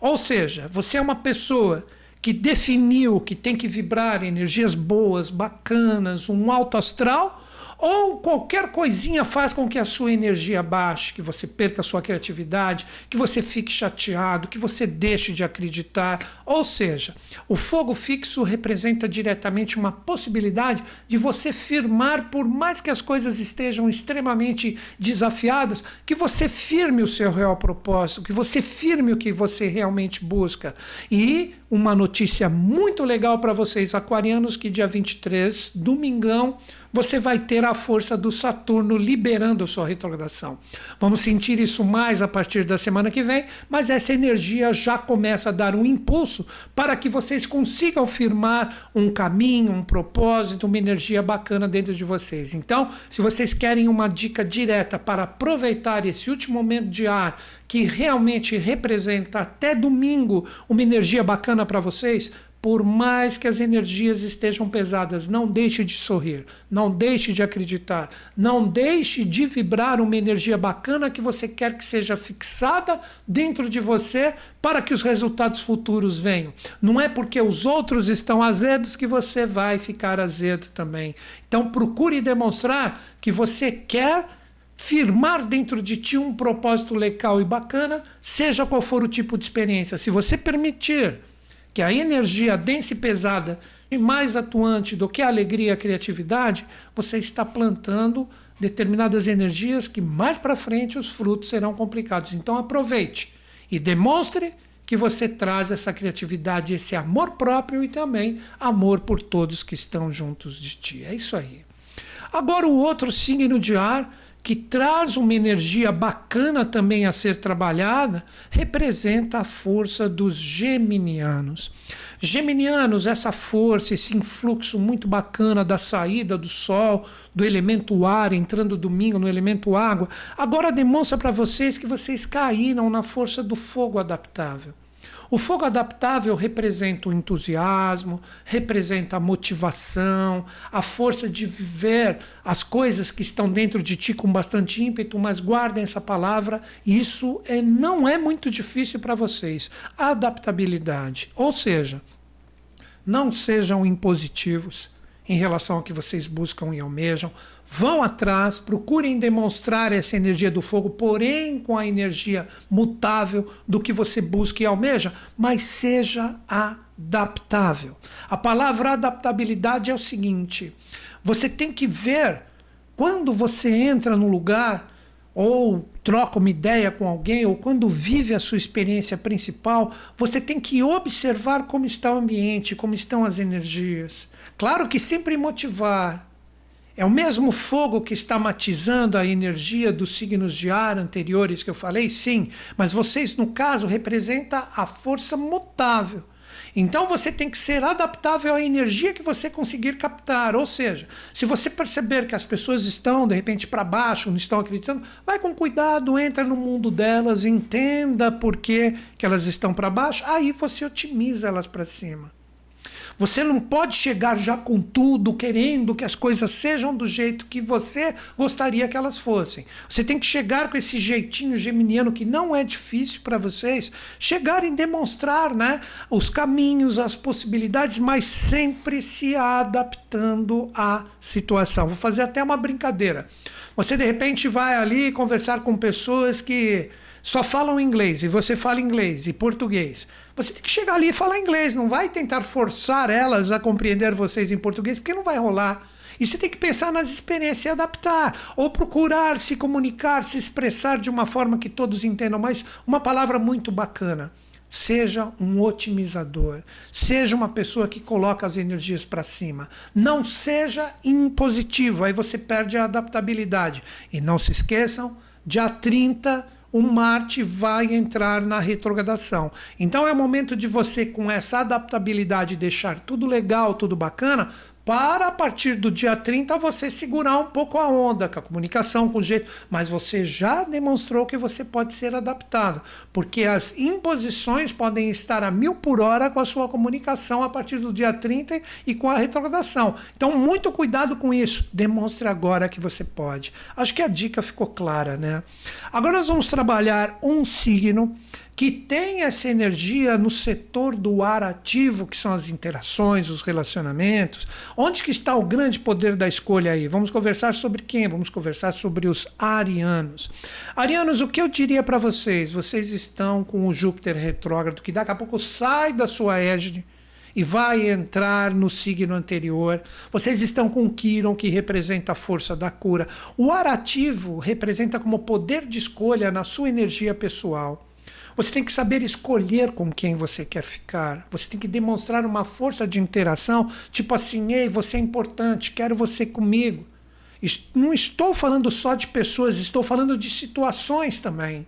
Ou seja, você é uma pessoa que definiu que tem que vibrar energias boas, bacanas, um alto astral ou qualquer coisinha faz com que a sua energia baixe, que você perca a sua criatividade, que você fique chateado, que você deixe de acreditar. Ou seja, o fogo fixo representa diretamente uma possibilidade de você firmar, por mais que as coisas estejam extremamente desafiadas, que você firme o seu real propósito, que você firme o que você realmente busca. E uma notícia muito legal para vocês, aquarianos, que dia 23, domingão, você vai ter a força do Saturno liberando sua retrogradação. Vamos sentir isso mais a partir da semana que vem, mas essa energia já começa a dar um impulso para que vocês consigam firmar um caminho, um propósito, uma energia bacana dentro de vocês. Então, se vocês querem uma dica direta para aproveitar esse último momento de ar que realmente representa até domingo uma energia bacana para vocês, por mais que as energias estejam pesadas, não deixe de sorrir, não deixe de acreditar, não deixe de vibrar uma energia bacana que você quer que seja fixada dentro de você para que os resultados futuros venham. Não é porque os outros estão azedos que você vai ficar azedo também. Então procure demonstrar que você quer firmar dentro de ti um propósito legal e bacana, seja qual for o tipo de experiência. Se você permitir que a energia densa e pesada e mais atuante do que a alegria e a criatividade, você está plantando determinadas energias que mais para frente os frutos serão complicados. Então aproveite e demonstre que você traz essa criatividade, esse amor próprio e também amor por todos que estão juntos de ti. É isso aí. Agora o outro signo de ar que traz uma energia bacana também a ser trabalhada, representa a força dos geminianos. Geminianos, essa força, esse influxo muito bacana da saída do Sol, do elemento ar, entrando domingo no elemento água, agora demonstra para vocês que vocês caíram na força do fogo adaptável. O fogo adaptável representa o entusiasmo, representa a motivação, a força de viver as coisas que estão dentro de ti com bastante ímpeto, mas guardem essa palavra, isso é, não é muito difícil para vocês. Adaptabilidade, ou seja, não sejam impositivos em relação ao que vocês buscam e almejam. Vão atrás, procurem demonstrar essa energia do fogo, porém com a energia mutável do que você busca e almeja, mas seja adaptável. A palavra adaptabilidade é o seguinte: você tem que ver quando você entra no lugar ou troca uma ideia com alguém, ou quando vive a sua experiência principal, você tem que observar como está o ambiente, como estão as energias. Claro que sempre motivar. É o mesmo fogo que está matizando a energia dos signos de ar anteriores que eu falei? Sim, mas vocês, no caso, representa a força mutável. Então você tem que ser adaptável à energia que você conseguir captar. Ou seja, se você perceber que as pessoas estão de repente para baixo, não estão acreditando, vai com cuidado, entra no mundo delas, entenda por que, que elas estão para baixo, aí você otimiza elas para cima. Você não pode chegar já com tudo, querendo que as coisas sejam do jeito que você gostaria que elas fossem. Você tem que chegar com esse jeitinho geminiano que não é difícil para vocês, chegar e demonstrar né, os caminhos, as possibilidades, mas sempre se adaptando à situação. Vou fazer até uma brincadeira. Você de repente vai ali conversar com pessoas que só falam inglês e você fala inglês e português. Você tem que chegar ali e falar inglês, não vai tentar forçar elas a compreender vocês em português, porque não vai rolar. E você tem que pensar nas experiências e adaptar, ou procurar se comunicar, se expressar de uma forma que todos entendam. Mas uma palavra muito bacana. Seja um otimizador. Seja uma pessoa que coloca as energias para cima. Não seja impositivo, aí você perde a adaptabilidade. E não se esqueçam, dia 30 o Marte vai entrar na retrogradação. Então é o momento de você, com essa adaptabilidade, deixar tudo legal, tudo bacana, para a partir do dia 30 você segurar um pouco a onda com a comunicação, com o jeito, mas você já demonstrou que você pode ser adaptado, porque as imposições podem estar a mil por hora com a sua comunicação a partir do dia 30 e com a retrogradação. Então, muito cuidado com isso. Demonstre agora que você pode. Acho que a dica ficou clara, né? Agora nós vamos trabalhar um signo que tem essa energia no setor do ar ativo, que são as interações, os relacionamentos. Onde que está o grande poder da escolha aí? Vamos conversar sobre quem? Vamos conversar sobre os arianos. Arianos, o que eu diria para vocês? Vocês estão com o Júpiter retrógrado, que daqui a pouco sai da sua égide e vai entrar no signo anterior. Vocês estão com Quiron, que representa a força da cura. O ar ativo representa como poder de escolha na sua energia pessoal. Você tem que saber escolher com quem você quer ficar. Você tem que demonstrar uma força de interação, tipo assim: ei, você é importante, quero você comigo. Não estou falando só de pessoas, estou falando de situações também.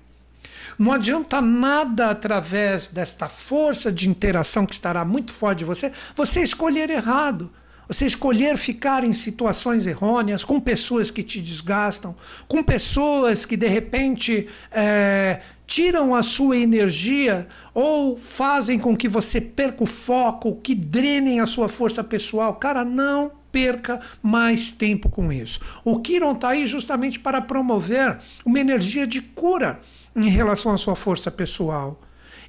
Não adianta nada através desta força de interação que estará muito forte de você, você escolher errado. Você escolher ficar em situações errôneas, com pessoas que te desgastam, com pessoas que de repente é, tiram a sua energia ou fazem com que você perca o foco, que drenem a sua força pessoal. Cara, não perca mais tempo com isso. O Kiron está aí justamente para promover uma energia de cura em relação à sua força pessoal.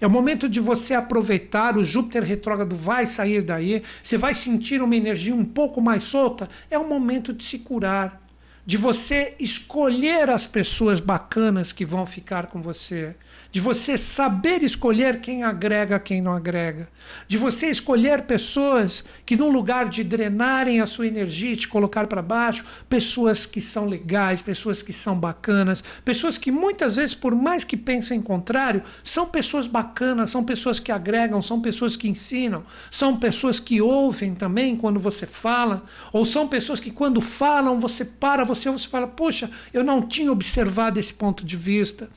É o momento de você aproveitar, o Júpiter retrógrado vai sair daí, você vai sentir uma energia um pouco mais solta. É o momento de se curar, de você escolher as pessoas bacanas que vão ficar com você de você saber escolher quem agrega, quem não agrega, de você escolher pessoas que, no lugar de drenarem a sua energia e te colocar para baixo, pessoas que são legais, pessoas que são bacanas, pessoas que muitas vezes, por mais que pensem contrário, são pessoas bacanas, são pessoas que agregam, são pessoas que ensinam, são pessoas que ouvem também quando você fala, ou são pessoas que, quando falam, você para, você, você fala, poxa, eu não tinha observado esse ponto de vista.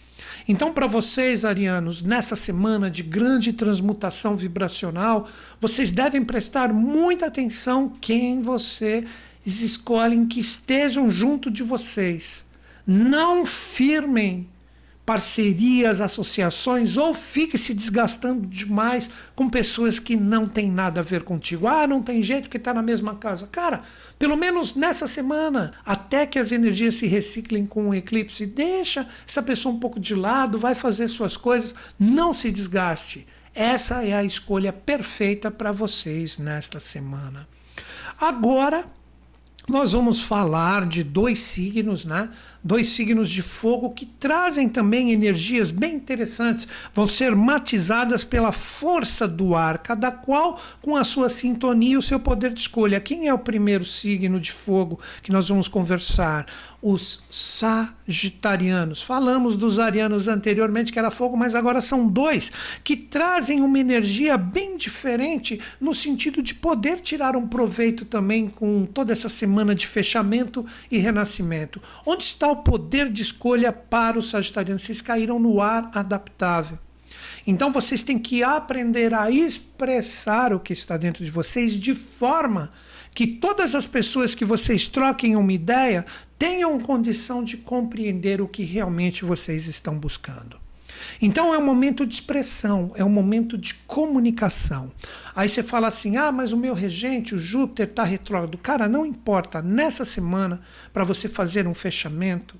Então, para vocês, arianos, nessa semana de grande transmutação vibracional, vocês devem prestar muita atenção quem vocês escolhem que estejam junto de vocês. Não firmem parcerias, associações, ou fique se desgastando demais com pessoas que não têm nada a ver contigo. Ah, não tem jeito que está na mesma casa. Cara, pelo menos nessa semana, até que as energias se reciclem com o eclipse, deixa essa pessoa um pouco de lado, vai fazer suas coisas, não se desgaste. Essa é a escolha perfeita para vocês nesta semana. Agora, nós vamos falar de dois signos, né? Dois signos de fogo que trazem também energias bem interessantes, vão ser matizadas pela força do ar, cada qual com a sua sintonia e o seu poder de escolha. Quem é o primeiro signo de fogo que nós vamos conversar? Os sagitarianos. Falamos dos arianos anteriormente, que era fogo, mas agora são dois que trazem uma energia bem diferente no sentido de poder tirar um proveito também com toda essa semana de fechamento e renascimento. Onde está o poder de escolha para os sagitarianos. Vocês caíram no ar adaptável. Então vocês têm que aprender a expressar o que está dentro de vocês de forma que todas as pessoas que vocês troquem uma ideia tenham condição de compreender o que realmente vocês estão buscando. Então é um momento de expressão, é um momento de comunicação. Aí você fala assim: ah, mas o meu regente, o Júpiter, está retrógrado. Cara, não importa. Nessa semana, para você fazer um fechamento,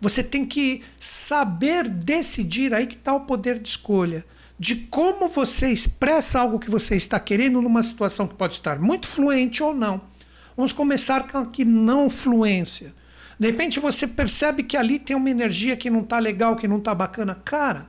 você tem que saber decidir aí que está o poder de escolha. De como você expressa algo que você está querendo numa situação que pode estar muito fluente ou não. Vamos começar com a que não fluência. De repente você percebe que ali tem uma energia que não está legal, que não está bacana. Cara,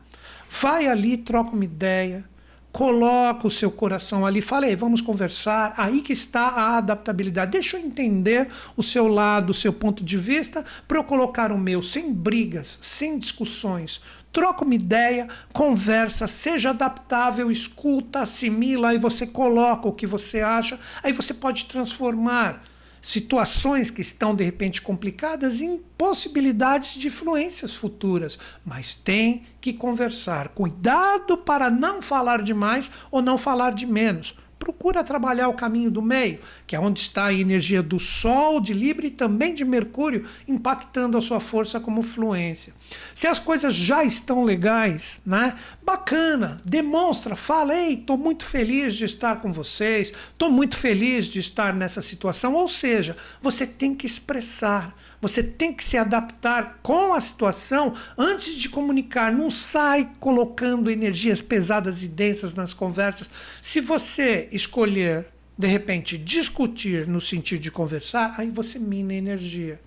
vai ali, troca uma ideia, coloca o seu coração ali, fala aí, vamos conversar. Aí que está a adaptabilidade. Deixa eu entender o seu lado, o seu ponto de vista, para eu colocar o meu, sem brigas, sem discussões. Troca uma ideia, conversa, seja adaptável, escuta, assimila, aí você coloca o que você acha, aí você pode transformar situações que estão de repente complicadas em possibilidades de influências futuras, mas tem que conversar. Cuidado para não falar demais ou não falar de menos procura trabalhar o caminho do meio, que é onde está a energia do Sol, de Libra e também de Mercúrio, impactando a sua força como fluência. Se as coisas já estão legais, né? Bacana, demonstra, fala, ei, estou muito feliz de estar com vocês, estou muito feliz de estar nessa situação. Ou seja, você tem que expressar. Você tem que se adaptar com a situação antes de comunicar. Não sai colocando energias pesadas e densas nas conversas. Se você escolher, de repente, discutir no sentido de conversar, aí você mina energia.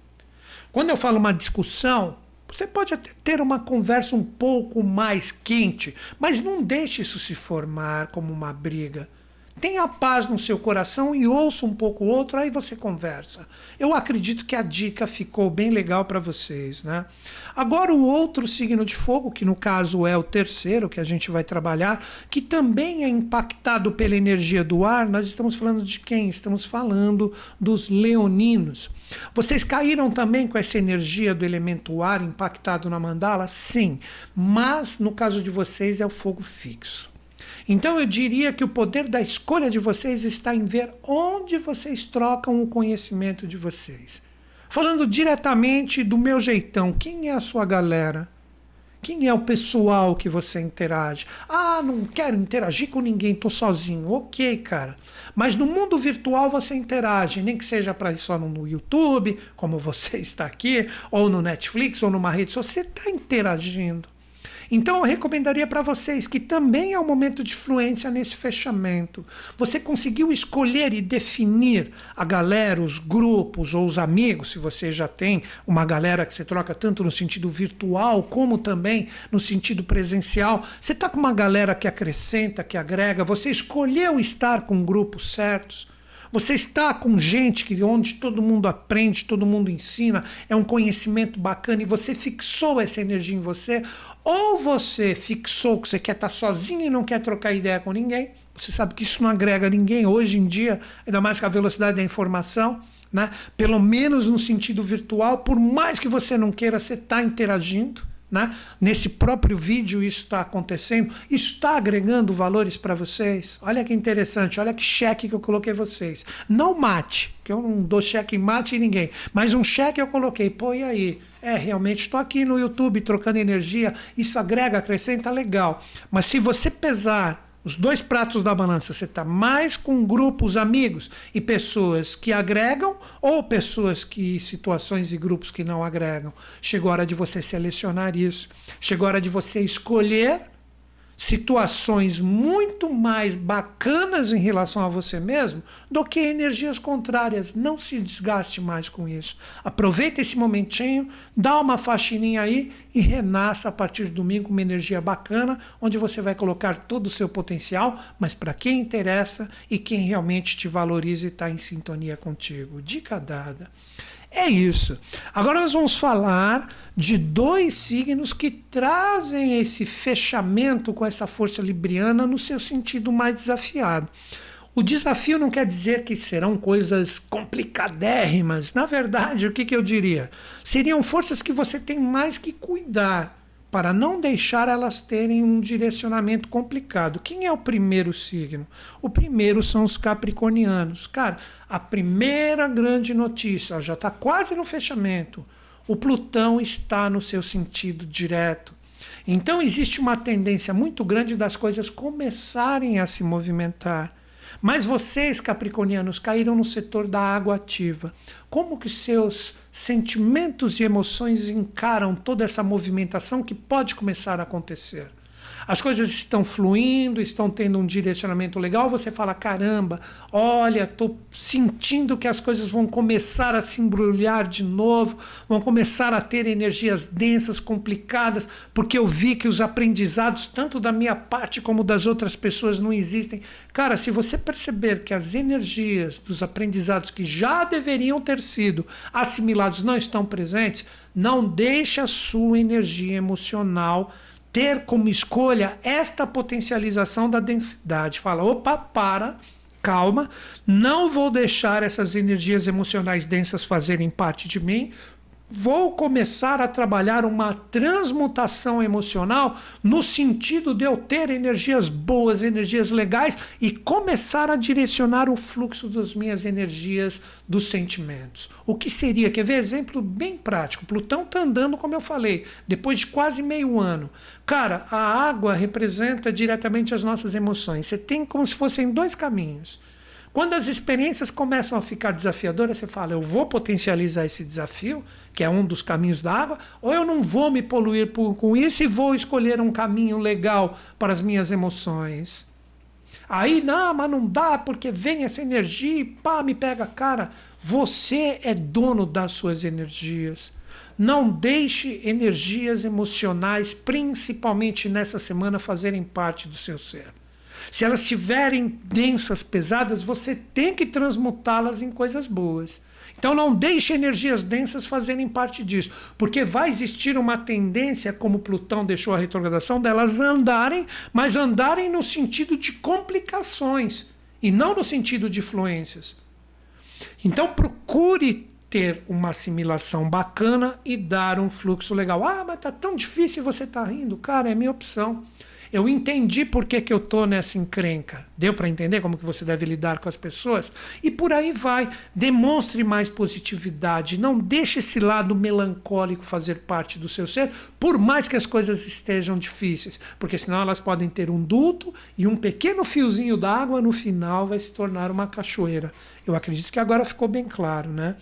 Quando eu falo uma discussão, você pode até ter uma conversa um pouco mais quente, mas não deixe isso se formar como uma briga. Tenha paz no seu coração e ouça um pouco o outro, aí você conversa. Eu acredito que a dica ficou bem legal para vocês, né? Agora o outro signo de fogo, que no caso é o terceiro que a gente vai trabalhar, que também é impactado pela energia do ar, nós estamos falando de quem? Estamos falando dos leoninos. Vocês caíram também com essa energia do elemento ar impactado na mandala? Sim, mas no caso de vocês é o fogo fixo. Então eu diria que o poder da escolha de vocês está em ver onde vocês trocam o conhecimento de vocês. Falando diretamente do meu jeitão, quem é a sua galera? Quem é o pessoal que você interage? Ah, não quero interagir com ninguém, tô sozinho. Ok, cara. Mas no mundo virtual você interage, nem que seja para só no YouTube, como você está aqui, ou no Netflix, ou numa rede social, você está interagindo. Então eu recomendaria para vocês que também é um momento de fluência nesse fechamento. Você conseguiu escolher e definir a galera, os grupos ou os amigos, se você já tem uma galera que você troca tanto no sentido virtual como também no sentido presencial. Você está com uma galera que acrescenta, que agrega, você escolheu estar com grupos certos. Você está com gente que onde todo mundo aprende, todo mundo ensina, é um conhecimento bacana e você fixou essa energia em você, ou você fixou que você quer estar sozinho e não quer trocar ideia com ninguém. Você sabe que isso não agrega ninguém hoje em dia, ainda mais com a velocidade da informação. Né? Pelo menos no sentido virtual, por mais que você não queira, você está interagindo. Né? Nesse próprio vídeo isso está acontecendo, isso está agregando valores para vocês. Olha que interessante, olha que cheque que eu coloquei vocês. Não mate, que eu não dou cheque mate em ninguém, mas um cheque eu coloquei, pô, e aí? É, realmente estou aqui no YouTube trocando energia, isso agrega, acrescenta, legal. Mas se você pesar os dois pratos da balança, você está mais com grupos, amigos e pessoas que agregam ou pessoas que, situações e grupos que não agregam. Chegou a hora de você selecionar isso. Chegou a hora de você escolher situações muito mais bacanas em relação a você mesmo do que energias contrárias. Não se desgaste mais com isso. Aproveita esse momentinho, dá uma faxininha aí e renasça a partir de domingo uma energia bacana, onde você vai colocar todo o seu potencial, mas para quem interessa e quem realmente te valoriza e está em sintonia contigo. Dica dada. É isso. Agora nós vamos falar de dois signos que trazem esse fechamento com essa força libriana no seu sentido mais desafiado. O desafio não quer dizer que serão coisas complicadérrimas. Na verdade, o que, que eu diria? Seriam forças que você tem mais que cuidar para não deixar elas terem um direcionamento complicado. Quem é o primeiro signo? O primeiro são os capricornianos. Cara, a primeira grande notícia, já está quase no fechamento. O Plutão está no seu sentido direto. Então existe uma tendência muito grande das coisas começarem a se movimentar. Mas vocês, capricornianos, caíram no setor da água ativa. Como que seus sentimentos e emoções encaram toda essa movimentação que pode começar a acontecer? As coisas estão fluindo, estão tendo um direcionamento legal, você fala: caramba, olha, estou sentindo que as coisas vão começar a se embrulhar de novo, vão começar a ter energias densas, complicadas, porque eu vi que os aprendizados, tanto da minha parte como das outras pessoas, não existem. Cara, se você perceber que as energias dos aprendizados que já deveriam ter sido assimilados não estão presentes, não deixe a sua energia emocional ter como escolha esta potencialização da densidade. Fala, opa, para, calma, não vou deixar essas energias emocionais densas fazerem parte de mim, vou começar a trabalhar uma transmutação emocional no sentido de eu ter energias boas, energias legais e começar a direcionar o fluxo das minhas energias, dos sentimentos. O que seria? Quer ver exemplo bem prático? Plutão está andando, como eu falei, depois de quase meio ano. Cara, a água representa diretamente as nossas emoções. Você tem como se fossem dois caminhos. Quando as experiências começam a ficar desafiadoras, você fala: eu vou potencializar esse desafio, que é um dos caminhos da água, ou eu não vou me poluir por, com isso e vou escolher um caminho legal para as minhas emoções. Aí, não, mas não dá, porque vem essa energia e pá, me pega a cara. Você é dono das suas energias. Não deixe energias emocionais, principalmente nessa semana, fazerem parte do seu ser. Se elas estiverem densas, pesadas, você tem que transmutá-las em coisas boas. Então não deixe energias densas fazerem parte disso, porque vai existir uma tendência, como Plutão deixou a retrogradação, delas andarem, mas andarem no sentido de complicações e não no sentido de fluências. Então procure ter uma assimilação bacana e dar um fluxo legal. Ah, mas tá tão difícil você tá rindo. Cara, é minha opção. Eu entendi por que, que eu tô nessa encrenca. Deu para entender como que você deve lidar com as pessoas? E por aí vai. Demonstre mais positividade. Não deixe esse lado melancólico fazer parte do seu ser, por mais que as coisas estejam difíceis. Porque senão elas podem ter um duto e um pequeno fiozinho d'água no final vai se tornar uma cachoeira. Eu acredito que agora ficou bem claro, né?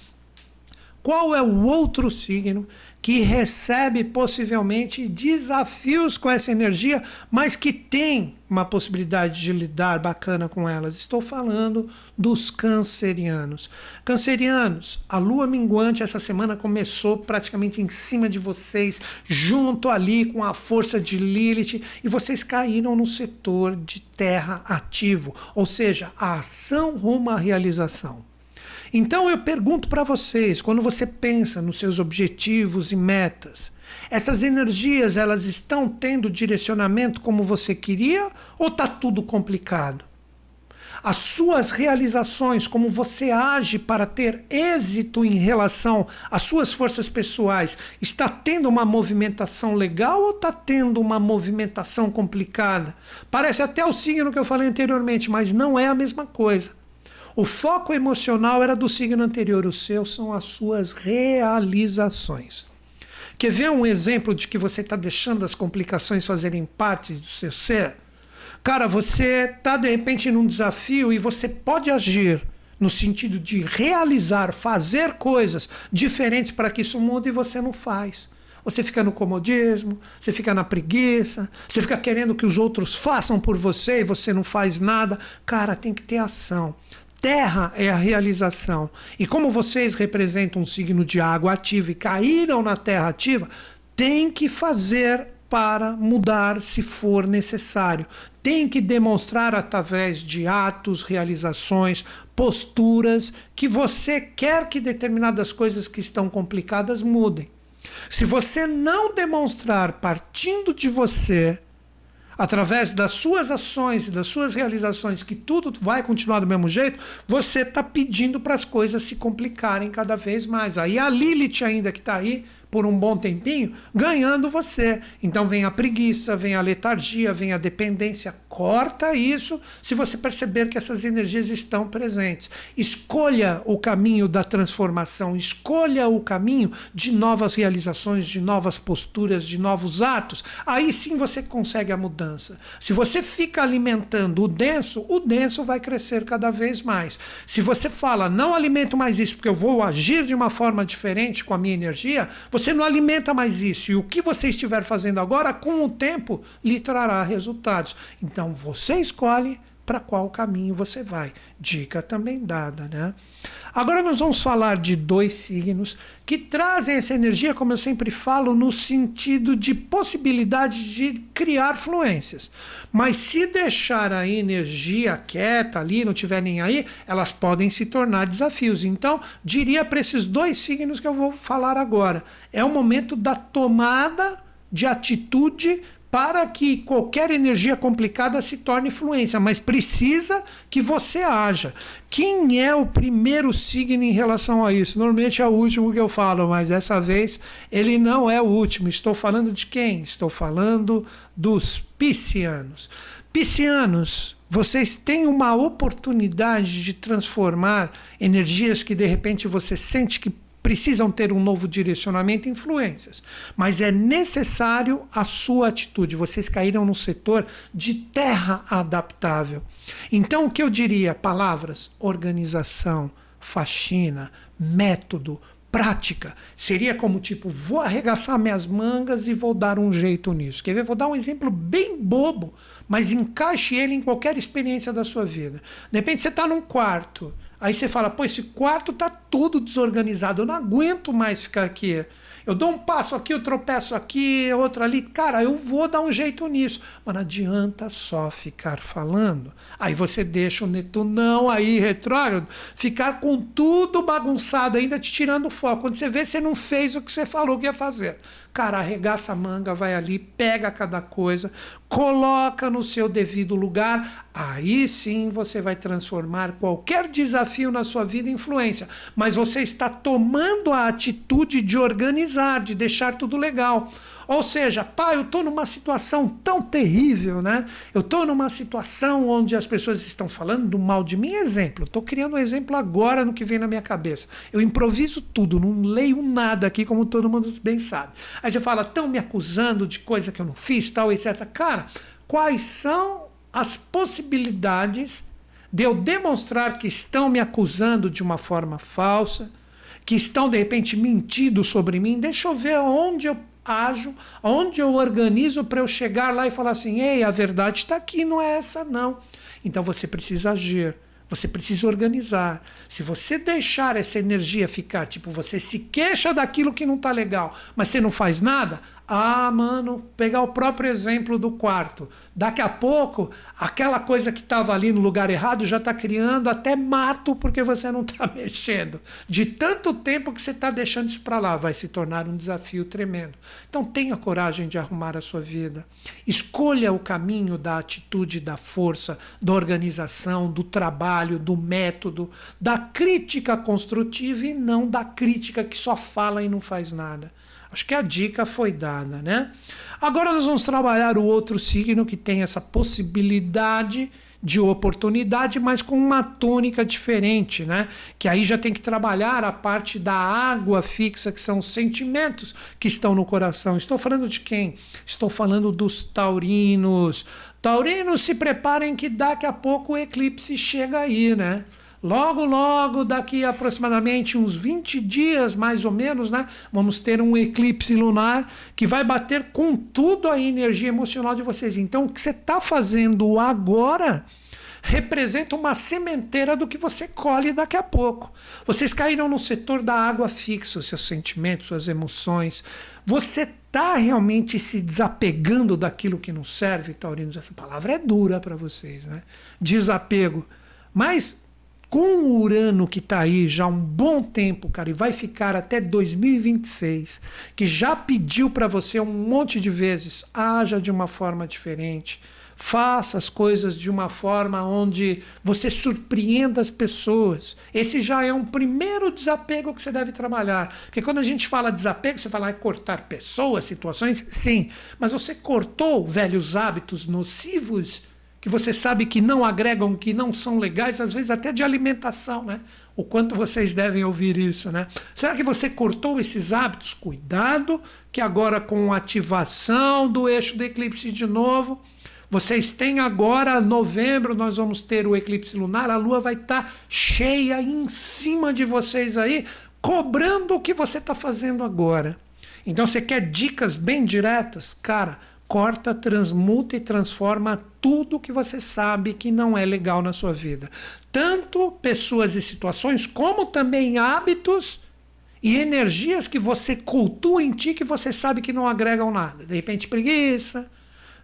Qual é o outro signo que recebe possivelmente desafios com essa energia, mas que tem uma possibilidade de lidar bacana com elas? Estou falando dos cancerianos. Cancerianos, a lua minguante essa semana começou praticamente em cima de vocês, junto ali com a força de Lilith, e vocês caíram no setor de terra ativo, ou seja, a ação rumo à realização. Então eu pergunto para vocês, quando você pensa nos seus objetivos e metas, essas energias elas estão tendo direcionamento como você queria ou está tudo complicado? As suas realizações, como você age para ter êxito em relação às suas forças pessoais, está tendo uma movimentação legal ou está tendo uma movimentação complicada? Parece até o signo que eu falei anteriormente, mas não é a mesma coisa. O foco emocional era do signo anterior, o seu são as suas realizações. Quer ver um exemplo de que você está deixando as complicações fazerem parte do seu ser? Cara, você está de repente num desafio e você pode agir no sentido de realizar, fazer coisas diferentes para que isso mude e você não faz. Você fica no comodismo, você fica na preguiça, você fica querendo que os outros façam por você e você não faz nada. Cara, tem que ter ação. Terra é a realização. E como vocês representam um signo de água ativa e caíram na terra ativa, tem que fazer para mudar se for necessário. Tem que demonstrar através de atos, realizações, posturas que você quer que determinadas coisas que estão complicadas mudem. Se você não demonstrar partindo de você através das suas ações e das suas realizações, que tudo vai continuar do mesmo jeito, você está pedindo para as coisas se complicarem cada vez mais. Aí a Lilith, ainda que está aí, por um bom tempinho, ganhando você. Então vem a preguiça, vem a letargia, vem a dependência. Corta isso se você perceber que essas energias estão presentes. Escolha o caminho da transformação, escolha o caminho de novas realizações, de novas posturas, de novos atos. Aí sim você consegue a mudança. Se você fica alimentando o denso, o denso vai crescer cada vez mais. Se você fala, não alimento mais isso porque eu vou agir de uma forma diferente com a minha energia, você não alimenta mais isso. E o que você estiver fazendo agora, com o tempo, lhe trará resultados. Então você escolhe para qual caminho você vai. Dica também dada, né? Agora nós vamos falar de dois signos que trazem essa energia, como eu sempre falo, no sentido de possibilidade de criar fluências. Mas se deixar a energia quieta ali, não tiver nem aí, elas podem se tornar desafios. Então, diria para esses dois signos que eu vou falar agora: é o momento da tomada de atitude para que qualquer energia complicada se torne fluência, mas precisa que você haja. Quem é o primeiro signo em relação a isso? Normalmente é o último que eu falo, mas dessa vez ele não é o último. Estou falando de quem? Estou falando dos piscianos. Piscianos, vocês têm uma oportunidade de transformar energias que de repente você sente que precisam ter um novo direcionamento e influências. Mas é necessário a sua atitude. Vocês caíram no setor de terra adaptável. Então, o que eu diria? Palavras: organização, faxina, método, prática. Seria como tipo, vou arregaçar minhas mangas e vou dar um jeito nisso. Quer ver? Vou dar um exemplo bem bobo, mas encaixe ele em qualquer experiência da sua vida. De repente você está num quarto Aí você fala, pô, esse quarto tá todo desorganizado, eu não aguento mais ficar aqui. Eu dou um passo aqui, eu tropeço aqui, outro ali. Cara, eu vou dar um jeito nisso. Mas não adianta só ficar falando. Aí você deixa o Netunão aí, retrógrado, ficar com tudo bagunçado, ainda te tirando o foco. Quando você vê, você não fez o que você falou que ia fazer. Cara, arregaça a manga, vai ali, pega cada coisa, coloca no seu devido lugar. Aí sim você vai transformar qualquer desafio na sua vida em influência. Mas você está tomando a atitude de organizar, de deixar tudo legal. Ou seja, pai, eu estou numa situação tão terrível, né? Eu estou numa situação onde as pessoas estão falando do mal de mim. Exemplo, estou criando um exemplo agora no que vem na minha cabeça. Eu improviso tudo, não leio nada aqui, como todo mundo bem sabe. Aí você fala, estão me acusando de coisa que eu não fiz, tal, etc. Cara, quais são as possibilidades de eu demonstrar que estão me acusando de uma forma falsa, que estão de repente mentindo sobre mim? Deixa eu ver onde eu ajo, onde eu organizo para eu chegar lá e falar assim: ei, a verdade está aqui, não é essa não. Então você precisa agir. Você precisa organizar. Se você deixar essa energia ficar, tipo, você se queixa daquilo que não está legal, mas você não faz nada, ah, mano, pegar o próprio exemplo do quarto. Daqui a pouco, aquela coisa que estava ali no lugar errado já está criando até mato porque você não está mexendo. De tanto tempo que você está deixando isso para lá, vai se tornar um desafio tremendo. Então tenha coragem de arrumar a sua vida. Escolha o caminho da atitude, da força, da organização, do trabalho, do método, da crítica construtiva e não da crítica que só fala e não faz nada. Acho que a dica foi dada, né? Agora nós vamos trabalhar o outro signo que tem essa possibilidade de oportunidade, mas com uma tônica diferente, né? Que aí já tem que trabalhar a parte da água fixa, que são os sentimentos que estão no coração. Estou falando de quem? Estou falando dos taurinos. Taurinos, se preparem que daqui a pouco o eclipse chega aí, né? Logo, logo, daqui aproximadamente uns 20 dias, mais ou menos, né? Vamos ter um eclipse lunar que vai bater com tudo a energia emocional de vocês. Então, o que você está fazendo agora representa uma sementeira do que você colhe daqui a pouco. Vocês caíram no setor da água fixa, seus sentimentos, suas emoções. Você está realmente se desapegando daquilo que não serve, Taurinos? Essa palavra é dura para vocês, né? Desapego. Mas com o Urano que está aí já há um bom tempo, cara, e vai ficar até 2026, que já pediu para você um monte de vezes, haja de uma forma diferente, Faça as coisas de uma forma onde você surpreenda as pessoas. Esse já é um primeiro desapego que você deve trabalhar. Porque quando a gente fala desapego, você fala é cortar pessoas, situações, sim. Mas você cortou velhos hábitos nocivos que você sabe que não agregam, que não são legais, às vezes até de alimentação, né? O quanto vocês devem ouvir isso, né? Será que você cortou esses hábitos? Cuidado, que agora com a ativação do eixo do eclipse de novo, vocês têm agora, novembro, nós vamos ter o eclipse lunar, a lua vai estar tá cheia em cima de vocês aí, cobrando o que você está fazendo agora. Então, você quer dicas bem diretas? Cara, corta, transmuta e transforma tudo que você sabe que não é legal na sua vida. Tanto pessoas e situações, como também hábitos e energias que você cultua em ti que você sabe que não agregam nada. De repente, preguiça,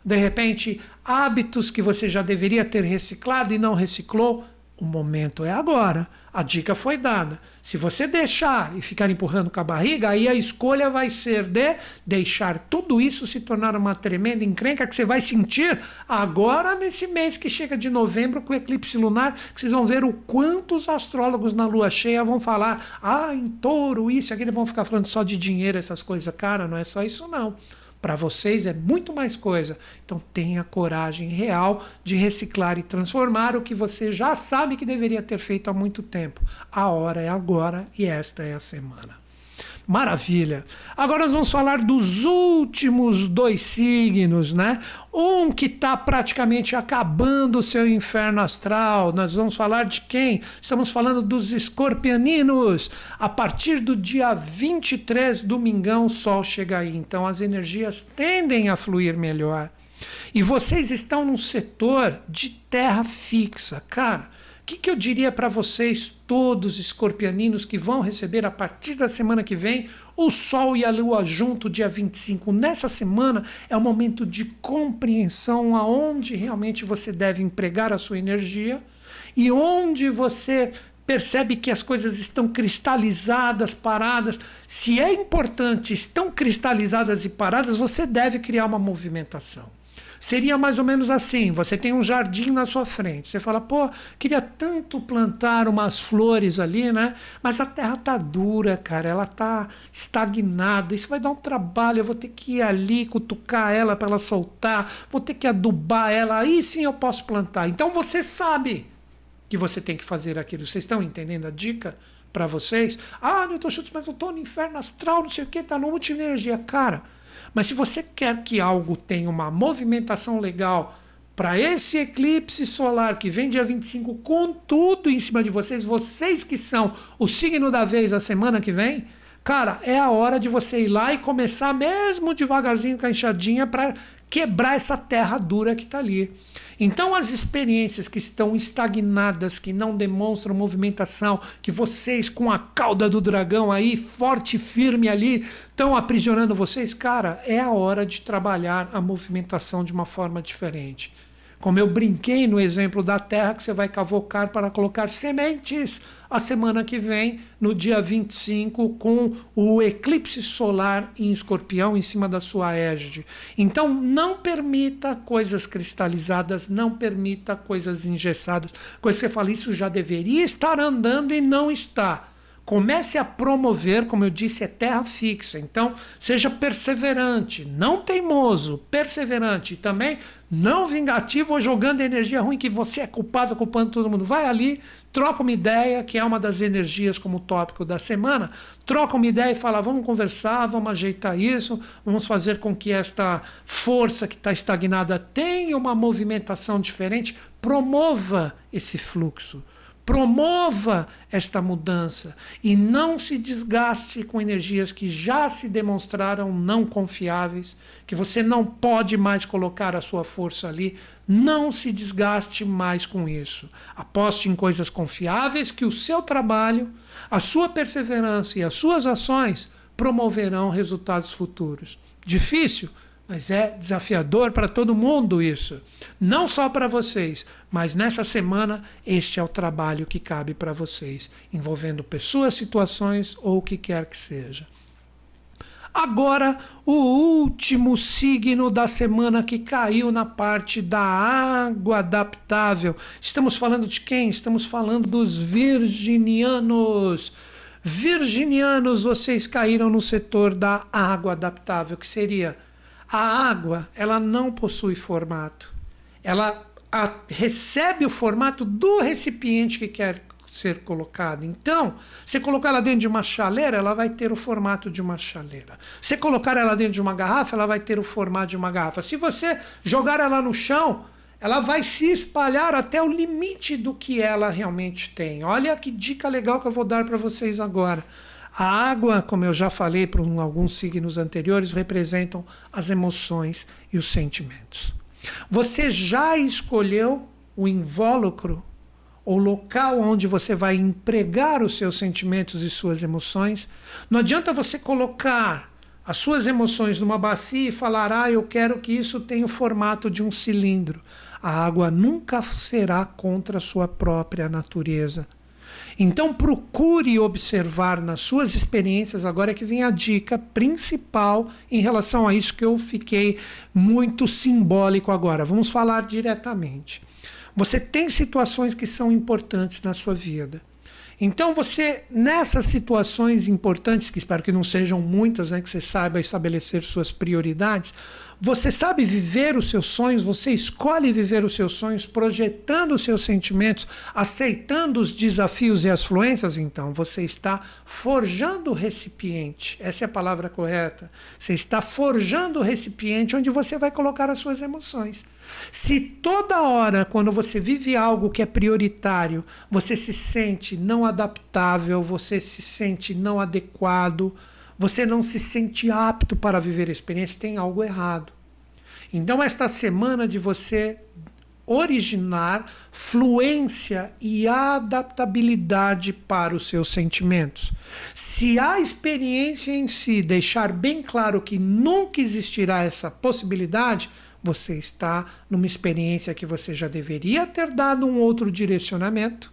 de repente, hábitos que você já deveria ter reciclado e não reciclou. O momento é agora. A dica foi dada. Se você deixar e ficar empurrando com a barriga, aí a escolha vai ser de deixar tudo isso se tornar uma tremenda encrenca que você vai sentir agora nesse mês que chega de novembro com o eclipse lunar, que vocês vão ver o quanto os astrólogos na lua cheia vão falar: ah, em touro, isso, aqui, eles vão ficar falando só de dinheiro, essas coisas. Cara, não é só isso não. Para vocês é muito mais coisa. Então tenha coragem real de reciclar e transformar o que você já sabe que deveria ter feito há muito tempo. A hora é agora e esta é a semana. Maravilha. Agora nós vamos falar dos últimos dois signos, né? Um que está praticamente acabando o seu inferno astral. Nós vamos falar de quem? Estamos falando dos escorpianinos. A partir do dia 23, domingão, o sol chega aí. Então as energias tendem a fluir melhor. E vocês estão num setor de terra fixa. Cara, que, que eu diria para vocês, todos escorpianinos que vão receber a partir da semana que vem o Sol e a Lua junto, dia 25? Nessa semana é o momento de compreensão aonde realmente você deve empregar a sua energia e onde você percebe que as coisas estão cristalizadas, paradas. Se é importante, estão cristalizadas e paradas, você deve criar uma movimentação. Seria mais ou menos assim: você tem um jardim na sua frente, você fala, pô, queria tanto plantar umas flores ali, né? Mas a terra tá dura, cara, ela tá estagnada, isso vai dar um trabalho, eu vou ter que ir ali, cutucar ela para ela soltar, vou ter que adubar ela, aí sim eu posso plantar. Então você sabe que você tem que fazer aquilo. Vocês estão entendendo a dica? para vocês. Ah, Newton Schultz, mas eu estou no inferno astral, não sei o que, tá no multi-energia. Cara, mas se você quer que algo tenha uma movimentação legal para esse eclipse solar que vem dia 25 com tudo em cima de vocês, vocês que são o signo da vez a semana que vem, cara, é a hora de você ir lá e começar mesmo devagarzinho com a enxadinha para quebrar essa terra dura que está ali. Então, as experiências que estão estagnadas, que não demonstram movimentação, que vocês com a cauda do dragão aí, forte e firme ali, estão aprisionando vocês, cara, é a hora de trabalhar a movimentação de uma forma diferente. Como eu brinquei no exemplo da terra, que você vai cavocar para colocar sementes a semana que vem, no dia 25, com o eclipse solar em escorpião em cima da sua égide. Então, não permita coisas cristalizadas, não permita coisas engessadas. Coisa que você fala, isso já deveria estar andando e não está. Comece a promover, como eu disse, é terra fixa. Então, seja perseverante, não teimoso, perseverante e também não vingativo ou jogando energia ruim que você é culpado, culpando todo mundo. Vai ali, troca uma ideia, que é uma das energias como tópico da semana, troca uma ideia e fala: vamos conversar, vamos ajeitar isso, vamos fazer com que esta força que está estagnada tenha uma movimentação diferente, promova esse fluxo. Promova esta mudança e não se desgaste com energias que já se demonstraram não confiáveis, que você não pode mais colocar a sua força ali. Não se desgaste mais com isso. Aposte em coisas confiáveis que o seu trabalho, a sua perseverança e as suas ações promoverão resultados futuros. Difícil? Mas é desafiador para todo mundo isso. Não só para vocês, mas nessa semana este é o trabalho que cabe para vocês, envolvendo pessoas, situações ou o que quer que seja. Agora, o último signo da semana que caiu na parte da água adaptável. Estamos falando de quem? Estamos falando dos virginianos. Virginianos, vocês caíram no setor da água adaptável, que seria a água, ela não possui formato. Ela a, recebe o formato do recipiente que quer ser colocado. Então, se colocar ela dentro de uma chaleira, ela vai ter o formato de uma chaleira. Se colocar ela dentro de uma garrafa, ela vai ter o formato de uma garrafa. Se você jogar ela no chão, ela vai se espalhar até o limite do que ela realmente tem. Olha que dica legal que eu vou dar para vocês agora. A água, como eu já falei para alguns signos anteriores, representam as emoções e os sentimentos. Você já escolheu o invólucro, o local onde você vai empregar os seus sentimentos e suas emoções? Não adianta você colocar as suas emoções numa bacia e falar: ah, eu quero que isso tenha o formato de um cilindro. A água nunca será contra a sua própria natureza. Então procure observar nas suas experiências, agora é que vem a dica principal em relação a isso que eu fiquei muito simbólico agora. Vamos falar diretamente. Você tem situações que são importantes na sua vida. Então você, nessas situações importantes, que espero que não sejam muitas, né, que você saiba estabelecer suas prioridades, você sabe viver os seus sonhos, você escolhe viver os seus sonhos, projetando os seus sentimentos, aceitando os desafios e as fluências, então você está forjando o recipiente. Essa é a palavra correta. Você está forjando o recipiente onde você vai colocar as suas emoções. Se toda hora, quando você vive algo que é prioritário, você se sente não adaptável, você se sente não adequado, você não se sente apto para viver a experiência, tem algo errado. Então, esta semana de você originar fluência e adaptabilidade para os seus sentimentos. Se a experiência em si deixar bem claro que nunca existirá essa possibilidade, você está numa experiência que você já deveria ter dado um outro direcionamento,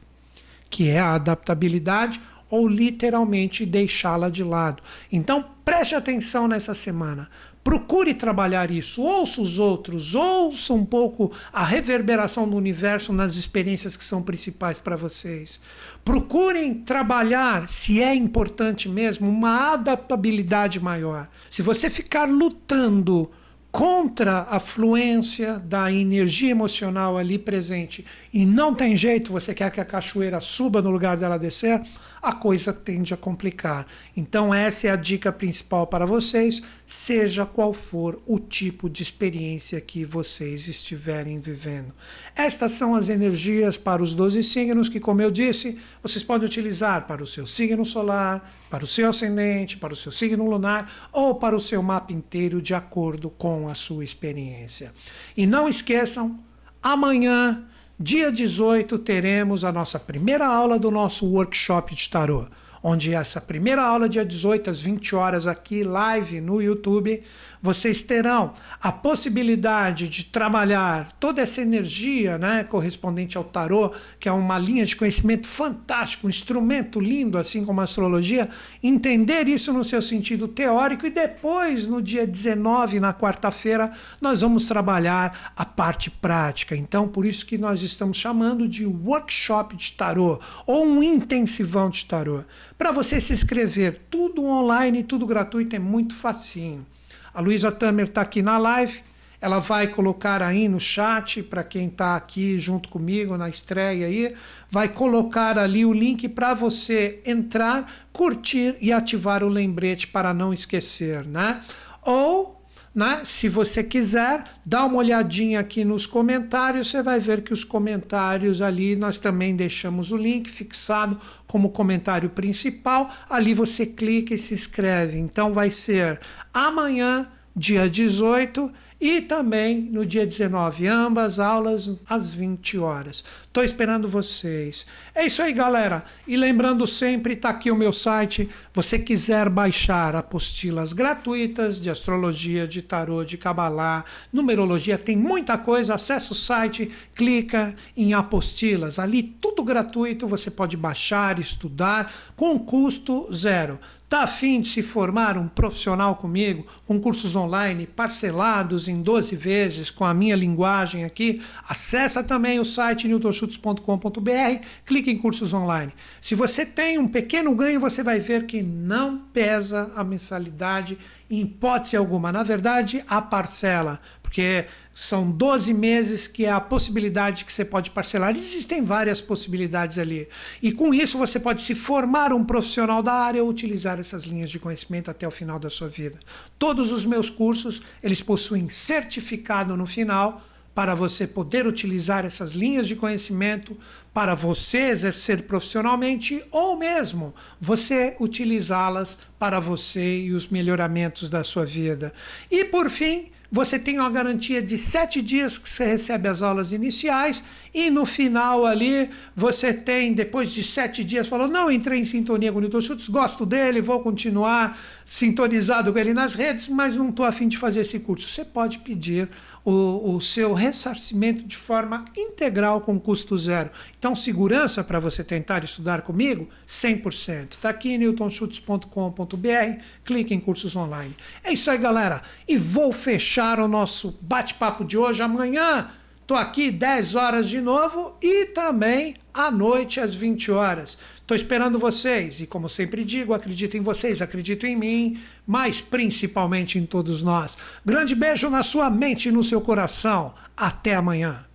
que é a adaptabilidade, ou literalmente deixá-la de lado. Então preste atenção nessa semana. Procure trabalhar isso. Ouça os outros, ouça um pouco a reverberação do universo nas experiências que são principais para vocês. Procurem trabalhar, se é importante mesmo, uma adaptabilidade maior. Se você ficar lutando contra a fluência da energia emocional ali presente e não tem jeito, você quer que a cachoeira suba no lugar dela descer, a coisa tende a complicar. Então, essa é a dica principal para vocês, seja qual for o tipo de experiência que vocês estiverem vivendo. Estas são as energias para os 12 signos que, como eu disse, vocês podem utilizar para o seu signo solar, para o seu ascendente, para o seu signo lunar ou para o seu mapa inteiro, de acordo com a sua experiência. E não esqueçam, amanhã Dia 18 teremos a nossa primeira aula do nosso workshop de tarô, onde essa primeira aula dia 18 às 20 horas aqui live no YouTube vocês terão a possibilidade de trabalhar toda essa energia né, correspondente ao tarô, que é uma linha de conhecimento fantástico, um instrumento lindo, assim como a astrologia, entender isso no seu sentido teórico e depois, no dia 19, na quarta-feira, nós vamos trabalhar a parte prática. Então, por isso que nós estamos chamando de workshop de tarô ou um intensivão de tarô. Para você se inscrever, tudo online, tudo gratuito, é muito facinho. A Luísa Tamer está aqui na live. Ela vai colocar aí no chat para quem está aqui junto comigo na estreia aí, vai colocar ali o link para você entrar, curtir e ativar o lembrete para não esquecer, né? Ou né? Se você quiser, dá uma olhadinha aqui nos comentários, você vai ver que os comentários ali nós também deixamos o link fixado como comentário principal. Ali você clica e se inscreve. Então vai ser amanhã, dia 18, e também no dia 19, ambas aulas às 20 horas. Estou esperando vocês. É isso aí, galera. E lembrando sempre, está aqui o meu site. Você quiser baixar apostilas gratuitas de astrologia, de tarô, de cabalá, numerologia, tem muita coisa. Acesse o site, clica em apostilas. Ali tudo gratuito, você pode baixar, estudar com custo zero Tá afim de se formar um profissional comigo, com cursos online parcelados em 12 vezes com a minha linguagem aqui? Acessa também o site newtonschutz.com.br, clique em cursos online. Se você tem um pequeno ganho, você vai ver que não pesa a mensalidade em hipótese alguma. Na verdade, a parcela, porque são 12 meses que é a possibilidade que você pode parcelar. Existem várias possibilidades ali. E com isso você pode se formar um profissional da área ou utilizar essas linhas de conhecimento até o final da sua vida. Todos os meus cursos, eles possuem certificado no final para você poder utilizar essas linhas de conhecimento para você exercer profissionalmente ou mesmo você utilizá-las para você e os melhoramentos da sua vida. E por fim, você tem uma garantia de sete dias que você recebe as aulas iniciais e no final ali você tem, depois de sete dias, falou, não, entrei em sintonia com o Newton Schultz, gosto dele, vou continuar sintonizado com ele nas redes, mas não estou afim de fazer esse curso. Você pode pedir o, o seu ressarcimento de forma integral com custo zero. Então, segurança para você tentar estudar comigo, 100%. Está aqui newtonschutz.com.br, clique em cursos online. É isso aí, galera. E vou fechar o nosso bate-papo de hoje amanhã. Estou aqui 10 horas de novo e também à noite às 20 horas. Estou esperando vocês e, como sempre digo, acredito em vocês, acredito em mim, mas principalmente em todos nós. Grande beijo na sua mente e no seu coração. Até amanhã.